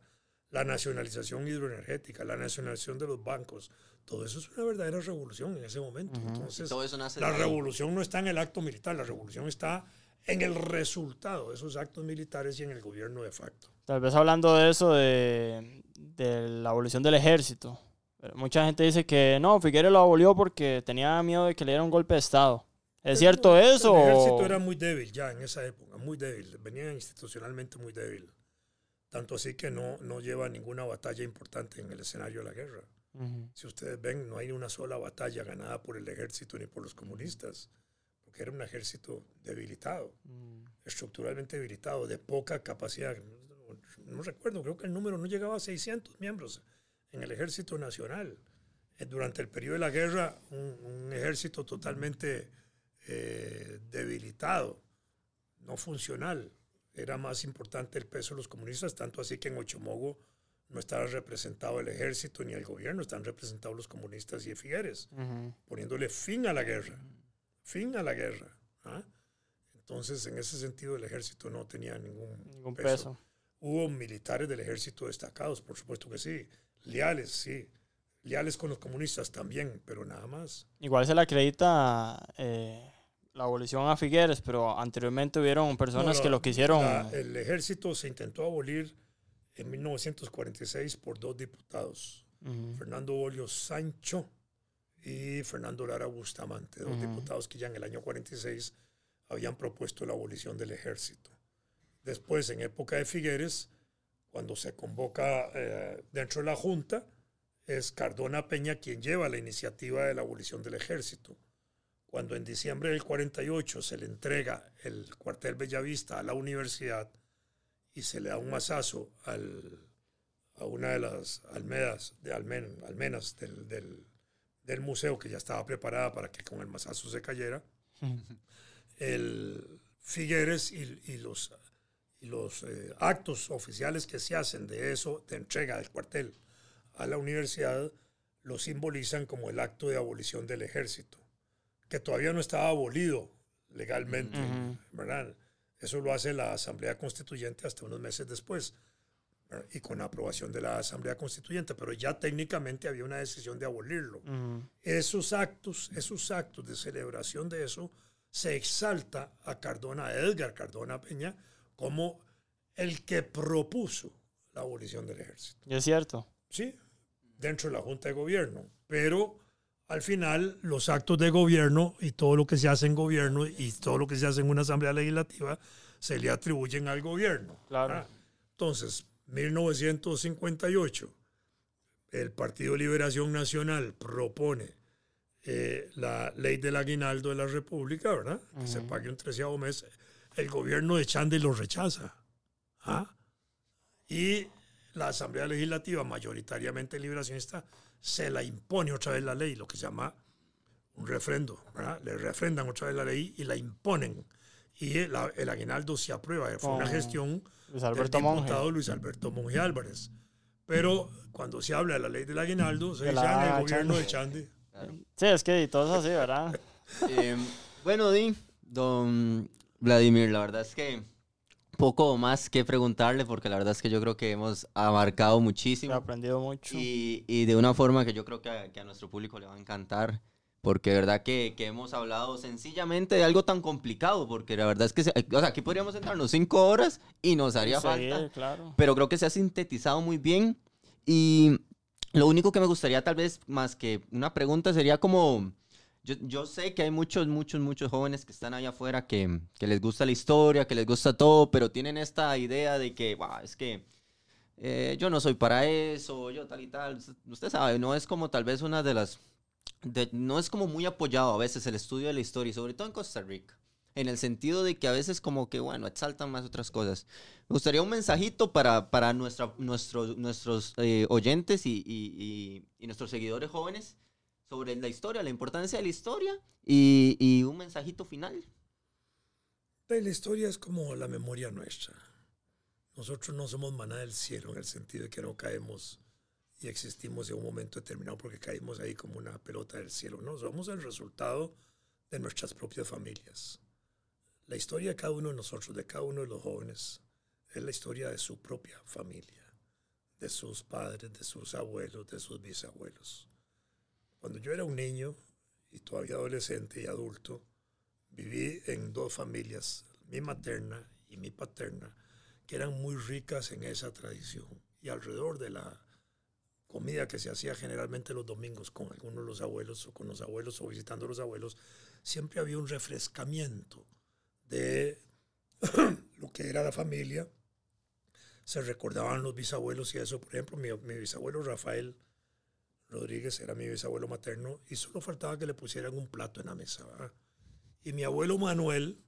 La nacionalización hidroenergética, la nacionalización de los bancos. Todo eso es una verdadera revolución en ese momento. Entonces, Todo eso nace la ahí. revolución no está en el acto militar, la revolución está en el resultado de esos actos militares y en el gobierno de facto. Tal vez hablando de eso, de, de la abolición del ejército. Pero Mucha gente dice que no, Figueres lo abolió porque tenía miedo de que le diera un golpe de Estado. ¿Es cierto eso? El ejército era muy débil ya en esa época, muy débil, venía institucionalmente muy débil. Tanto así que no, no lleva ninguna batalla importante en el escenario de la guerra. Si ustedes ven, no hay una sola batalla ganada por el ejército ni por los comunistas, porque era un ejército debilitado, Mm. estructuralmente debilitado, de poca capacidad. No recuerdo, creo que el número no llegaba a 600 miembros en el ejército nacional. Eh, Durante el periodo de la guerra, un, un ejército totalmente eh, debilitado, no funcional. Era más importante el peso de los comunistas, tanto así que en Ochomogo no estaba representado el ejército ni el gobierno, están representados los comunistas y Figueres, Ujú. poniéndole fin a la guerra, fin a la guerra. ¿ah? Entonces, en ese sentido, el ejército no tenía ningún, Ningún peso. peso. Hubo militares del ejército destacados, por supuesto que sí, leales, sí, leales con los comunistas también, pero nada más. Igual se le acredita eh, la abolición a Figueres, pero anteriormente hubieron personas No, que la- lo quisieron. la- el ejército se intentó abolir en 1946 por dos diputados, Ujú. Fernando Bolio Sancho y Fernando Lara Bustamante, dos Ujú. diputados que ya en el año 46 habían propuesto la abolición del ejército. Después, en época de Figueres, cuando se convoca eh, dentro de la Junta, es Cardona Peña quien lleva la iniciativa de la abolición del ejército. Cuando en diciembre del 48 se le entrega el cuartel Bellavista a la universidad y se le da un mazazo al, a una de las almedas, de almen- almenas del, del- del museo que ya estaba preparada para que con el mazazo se cayera, (laughs) el Figueres y, y los, y los eh, actos oficiales que se hacen de eso, de entrega del cuartel a la universidad, lo simbolizan como el acto de abolición del ejército, que todavía no estaba abolido legalmente, Ujú. ¿verdad? Eso lo hace la Asamblea Constituyente hasta unos meses después, ¿verdad? y con la aprobación de la Asamblea Constituyente, pero ya técnicamente había una decisión de abolirlo Ujú. esos actos, esos actos de celebración de eso, se exalta a Cardona, a Edgar Cardona Peña, como el que propuso la abolición del ejército. Y es cierto. Sí, dentro de la Junta de Gobierno. Pero al final, los actos de gobierno y todo lo que se hace en gobierno y todo lo que se hace en una asamblea legislativa se le atribuyen al gobierno. Claro. Ah, Entonces, 1958, el Partido de Liberación Nacional propone eh, la ley del aguinaldo de la República, ¿verdad? Que se pague un treceavo mes. El gobierno de Chande lo rechaza. ¿Ah? Y la Asamblea Legislativa, mayoritariamente liberacionista, se la impone otra vez la ley, lo que se llama un refrendo, ¿verdad? Le refrendan otra vez la ley y la imponen. Y el, el aguinaldo se aprueba. Fue una gestión Luis del Monge. diputado Luis Alberto Monge Álvarez. Pero cuando se habla de la ley del aguinaldo, se De dice la "Ah, el gobierno Chande". de Chande. Sí, es que todo es así, ¿verdad? (laughs) Eh, bueno, Di, don Vladimir, la verdad es que poco más que preguntarle, porque la verdad es que yo creo que hemos abarcado He muchísimo aprendido mucho. y, y de una forma que yo creo que a, que a nuestro público le va a encantar. Porque de verdad que, que hemos hablado sencillamente de algo tan complicado, porque la verdad es que se- o sea, aquí podríamos sentarnos cinco horas y nos haría Sí, falta claro. pero creo que se ha sintetizado muy bien. Y lo único que me gustaría tal vez más que una pregunta sería como, yo, sé que hay muchos, muchos, muchos jóvenes que están allá afuera que, les gusta la historia, que les gusta todo, pero tienen esta idea de que, "Bah, es que eh, yo no soy para eso, yo tal y tal. Usted sabe, no es como tal vez una de las... no es como muy apoyado a veces el estudio de la historia, sobre todo en Costa Rica. En el sentido de que a veces como que, bueno, exaltan más otras cosas. Me gustaría un mensajito para, para nuestra, nuestros, eh, oyentes y nuestros seguidores jóvenes sobre la historia, la importancia de la historia y, y un mensajito final. La historia es como la memoria nuestra. Nosotros no somos maná del cielo en el sentido de que no caemos y existimos en un momento determinado porque caímos ahí como una pelota del cielo. No, somos el resultado de nuestras propias familias. La historia de cada uno de nosotros, de cada uno de los jóvenes, es la historia de su propia familia, de sus padres, de sus abuelos, de sus bisabuelos. Cuando yo era un niño y todavía adolescente y adulto, viví en dos familias, mi materna y mi paterna, que eran muy ricas en esa tradición. Y alrededor de la comida que se hacía generalmente los domingos con algunos de los abuelos o con los abuelos o visitando a los abuelos, siempre había un refrescamiento de (coughs) lo que era la familia. Se recordaban los bisabuelos y eso. Por ejemplo, mi, bisabuelo Rafael Rodríguez era mi bisabuelo materno y solo faltaba que le pusieran un plato en la mesa. Y mi abuelo Manuel,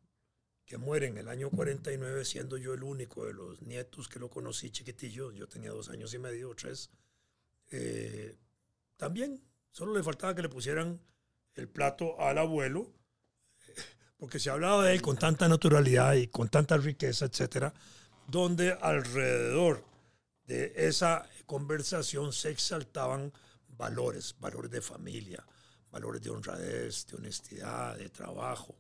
que muere en el año 49, siendo yo el único de los nietos que lo conocí chiquitillo, yo tenía dos años y medio o tres, eh, también solo le faltaba que le pusieran el plato al abuelo, porque se hablaba de él con tanta naturalidad y con tanta riqueza, etcétera, donde alrededor de esa conversación se exaltaban valores, valores de familia, valores de honradez, de honestidad, de trabajo,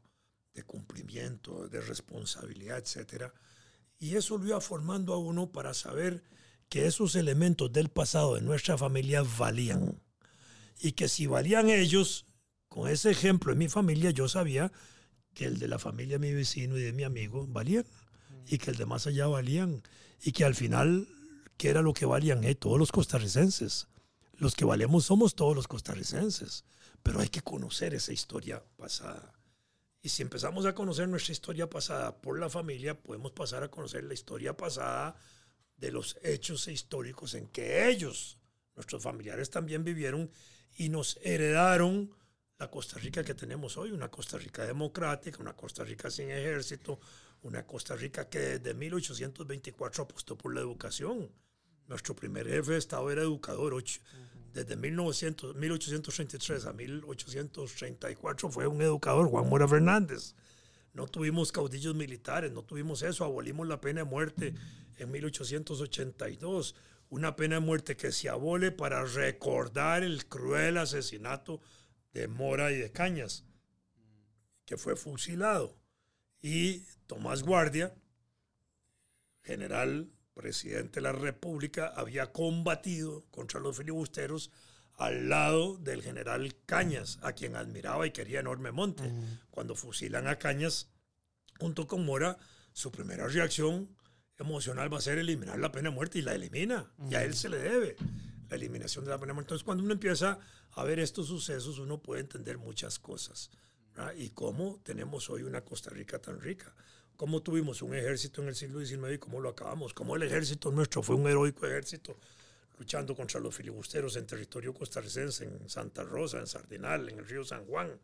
de cumplimiento, de responsabilidad, etc. Y eso lo iba formando a uno para saber que esos elementos del pasado de nuestra familia valían. Y que si valían ellos, con ese ejemplo en mi familia, yo sabía que el de la familia de mi vecino y de mi amigo valían. Y que el de más allá valían. Y que al final, ¿qué era lo que valían? Eh, todos los costarricenses. Los que valemos somos todos los costarricenses. Pero hay que conocer esa historia pasada. Y si empezamos a conocer nuestra historia pasada por la familia, podemos pasar a conocer la historia pasada de los hechos históricos en que ellos, nuestros familiares, también vivieron y nos heredaron la Costa Rica que tenemos hoy, una Costa Rica democrática, una Costa Rica sin ejército, una Costa Rica que desde 1824 apostó por la educación. Nuestro primer jefe de Estado era educador. Desde 1900, 1833 a 1834 fue un educador, Juan Mora Fernández. No tuvimos caudillos militares, no tuvimos eso, abolimos la pena de muerte en 1882. Una pena de muerte que se abole para recordar el cruel asesinato de Mora y de Cañas, que fue fusilado. Y Tomás Guardia, general presidente de la República, había combatido contra los filibusteros al lado del general Cañas, a quien admiraba y quería enormemente. Cuando fusilan a Cañas, junto con Mora, su primera reacción emocional va a ser eliminar la pena de muerte y la elimina. Y a él se le debe la eliminación de la pena de muerte. Entonces, cuando uno empieza a ver estos sucesos, uno puede entender muchas cosas. Y cómo tenemos hoy una Costa Rica tan rica cómo tuvimos un ejército en el siglo XIX y cómo lo acabamos, cómo el ejército nuestro fue un heroico ejército luchando contra los filibusteros en territorio costarricense, en Santa Rosa, en Sardinal, en el río San Juan.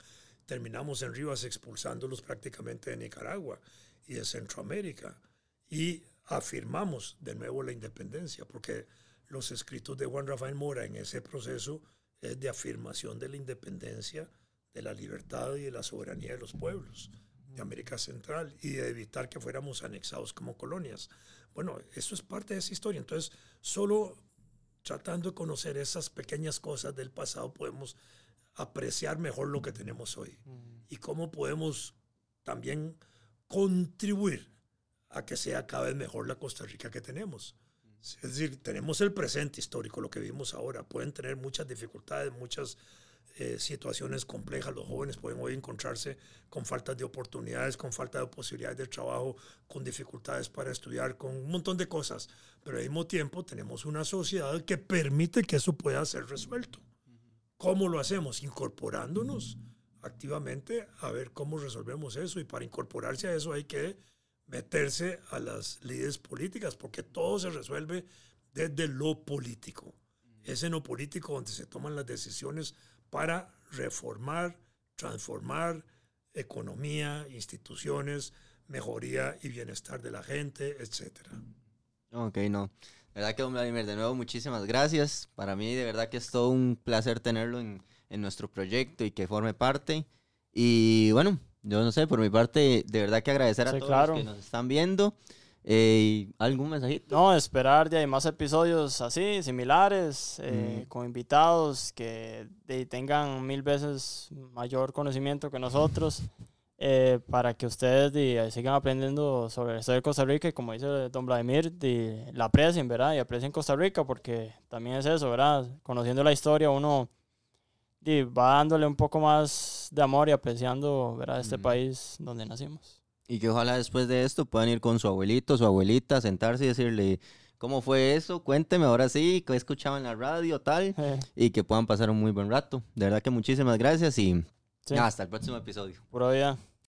Terminamos en Rivas expulsándolos prácticamente de Nicaragua y de Centroamérica. Y afirmamos de nuevo la independencia, porque los escritos de Juan Rafael Mora en ese proceso es de afirmación de la independencia, de la libertad y de la soberanía de los pueblos de América Central y de evitar que fuéramos anexados como colonias. Bueno, eso es parte de esa historia. Entonces, solo tratando de conocer esas pequeñas cosas del pasado podemos apreciar mejor lo que tenemos hoy y cómo podemos también contribuir a que sea cada vez mejor la Costa Rica que tenemos. Es decir, tenemos el presente histórico, lo que vivimos ahora. Pueden tener muchas dificultades, muchas eh, situaciones complejas. Los jóvenes pueden hoy encontrarse con faltas de oportunidades, con falta de posibilidades de trabajo, con dificultades para estudiar, con un montón de cosas. Pero al mismo tiempo tenemos una sociedad que permite que eso pueda ser resuelto. ¿Cómo lo hacemos? Incorporándonos activamente a ver cómo resolvemos eso. Y para incorporarse a eso hay que meterse a las líderes políticas, porque todo se resuelve desde lo político. Es en lo político donde se toman las decisiones para reformar, transformar economía, instituciones, mejoría y bienestar de la gente, etc. Ok, no. De verdad que, Vladimir, de nuevo, muchísimas gracias. Para mí, de verdad que es todo un placer tenerlo en, en nuestro proyecto y que forme parte. Y bueno, yo no sé, por mi parte, de verdad que agradecer a Sí, todos claro. los que nos están viendo. Eh, ¿Algún mensajito? No, esperar de ahí más episodios así, similares, eh, Ujú. con invitados que de- tengan mil veces mayor conocimiento que nosotros, eh, para que ustedes de, sigan aprendiendo sobre la historia de Costa Rica y como dice don Vladimir, de, la aprecien, ¿verdad? Y aprecien Costa Rica porque también es eso, ¿verdad? Conociendo la historia uno va dándole un poco más de amor y apreciando, ¿verdad? Este Ujú. país donde nacimos. Y que ojalá después de esto puedan ir con su abuelito, su abuelita, sentarse y decirle, ¿cómo fue eso? Cuénteme ahora sí, ¿qué escuchaba en la radio, tal? Y que puedan pasar un muy buen rato. De verdad que muchísimas gracias y sí, hasta el próximo episodio. pura vida.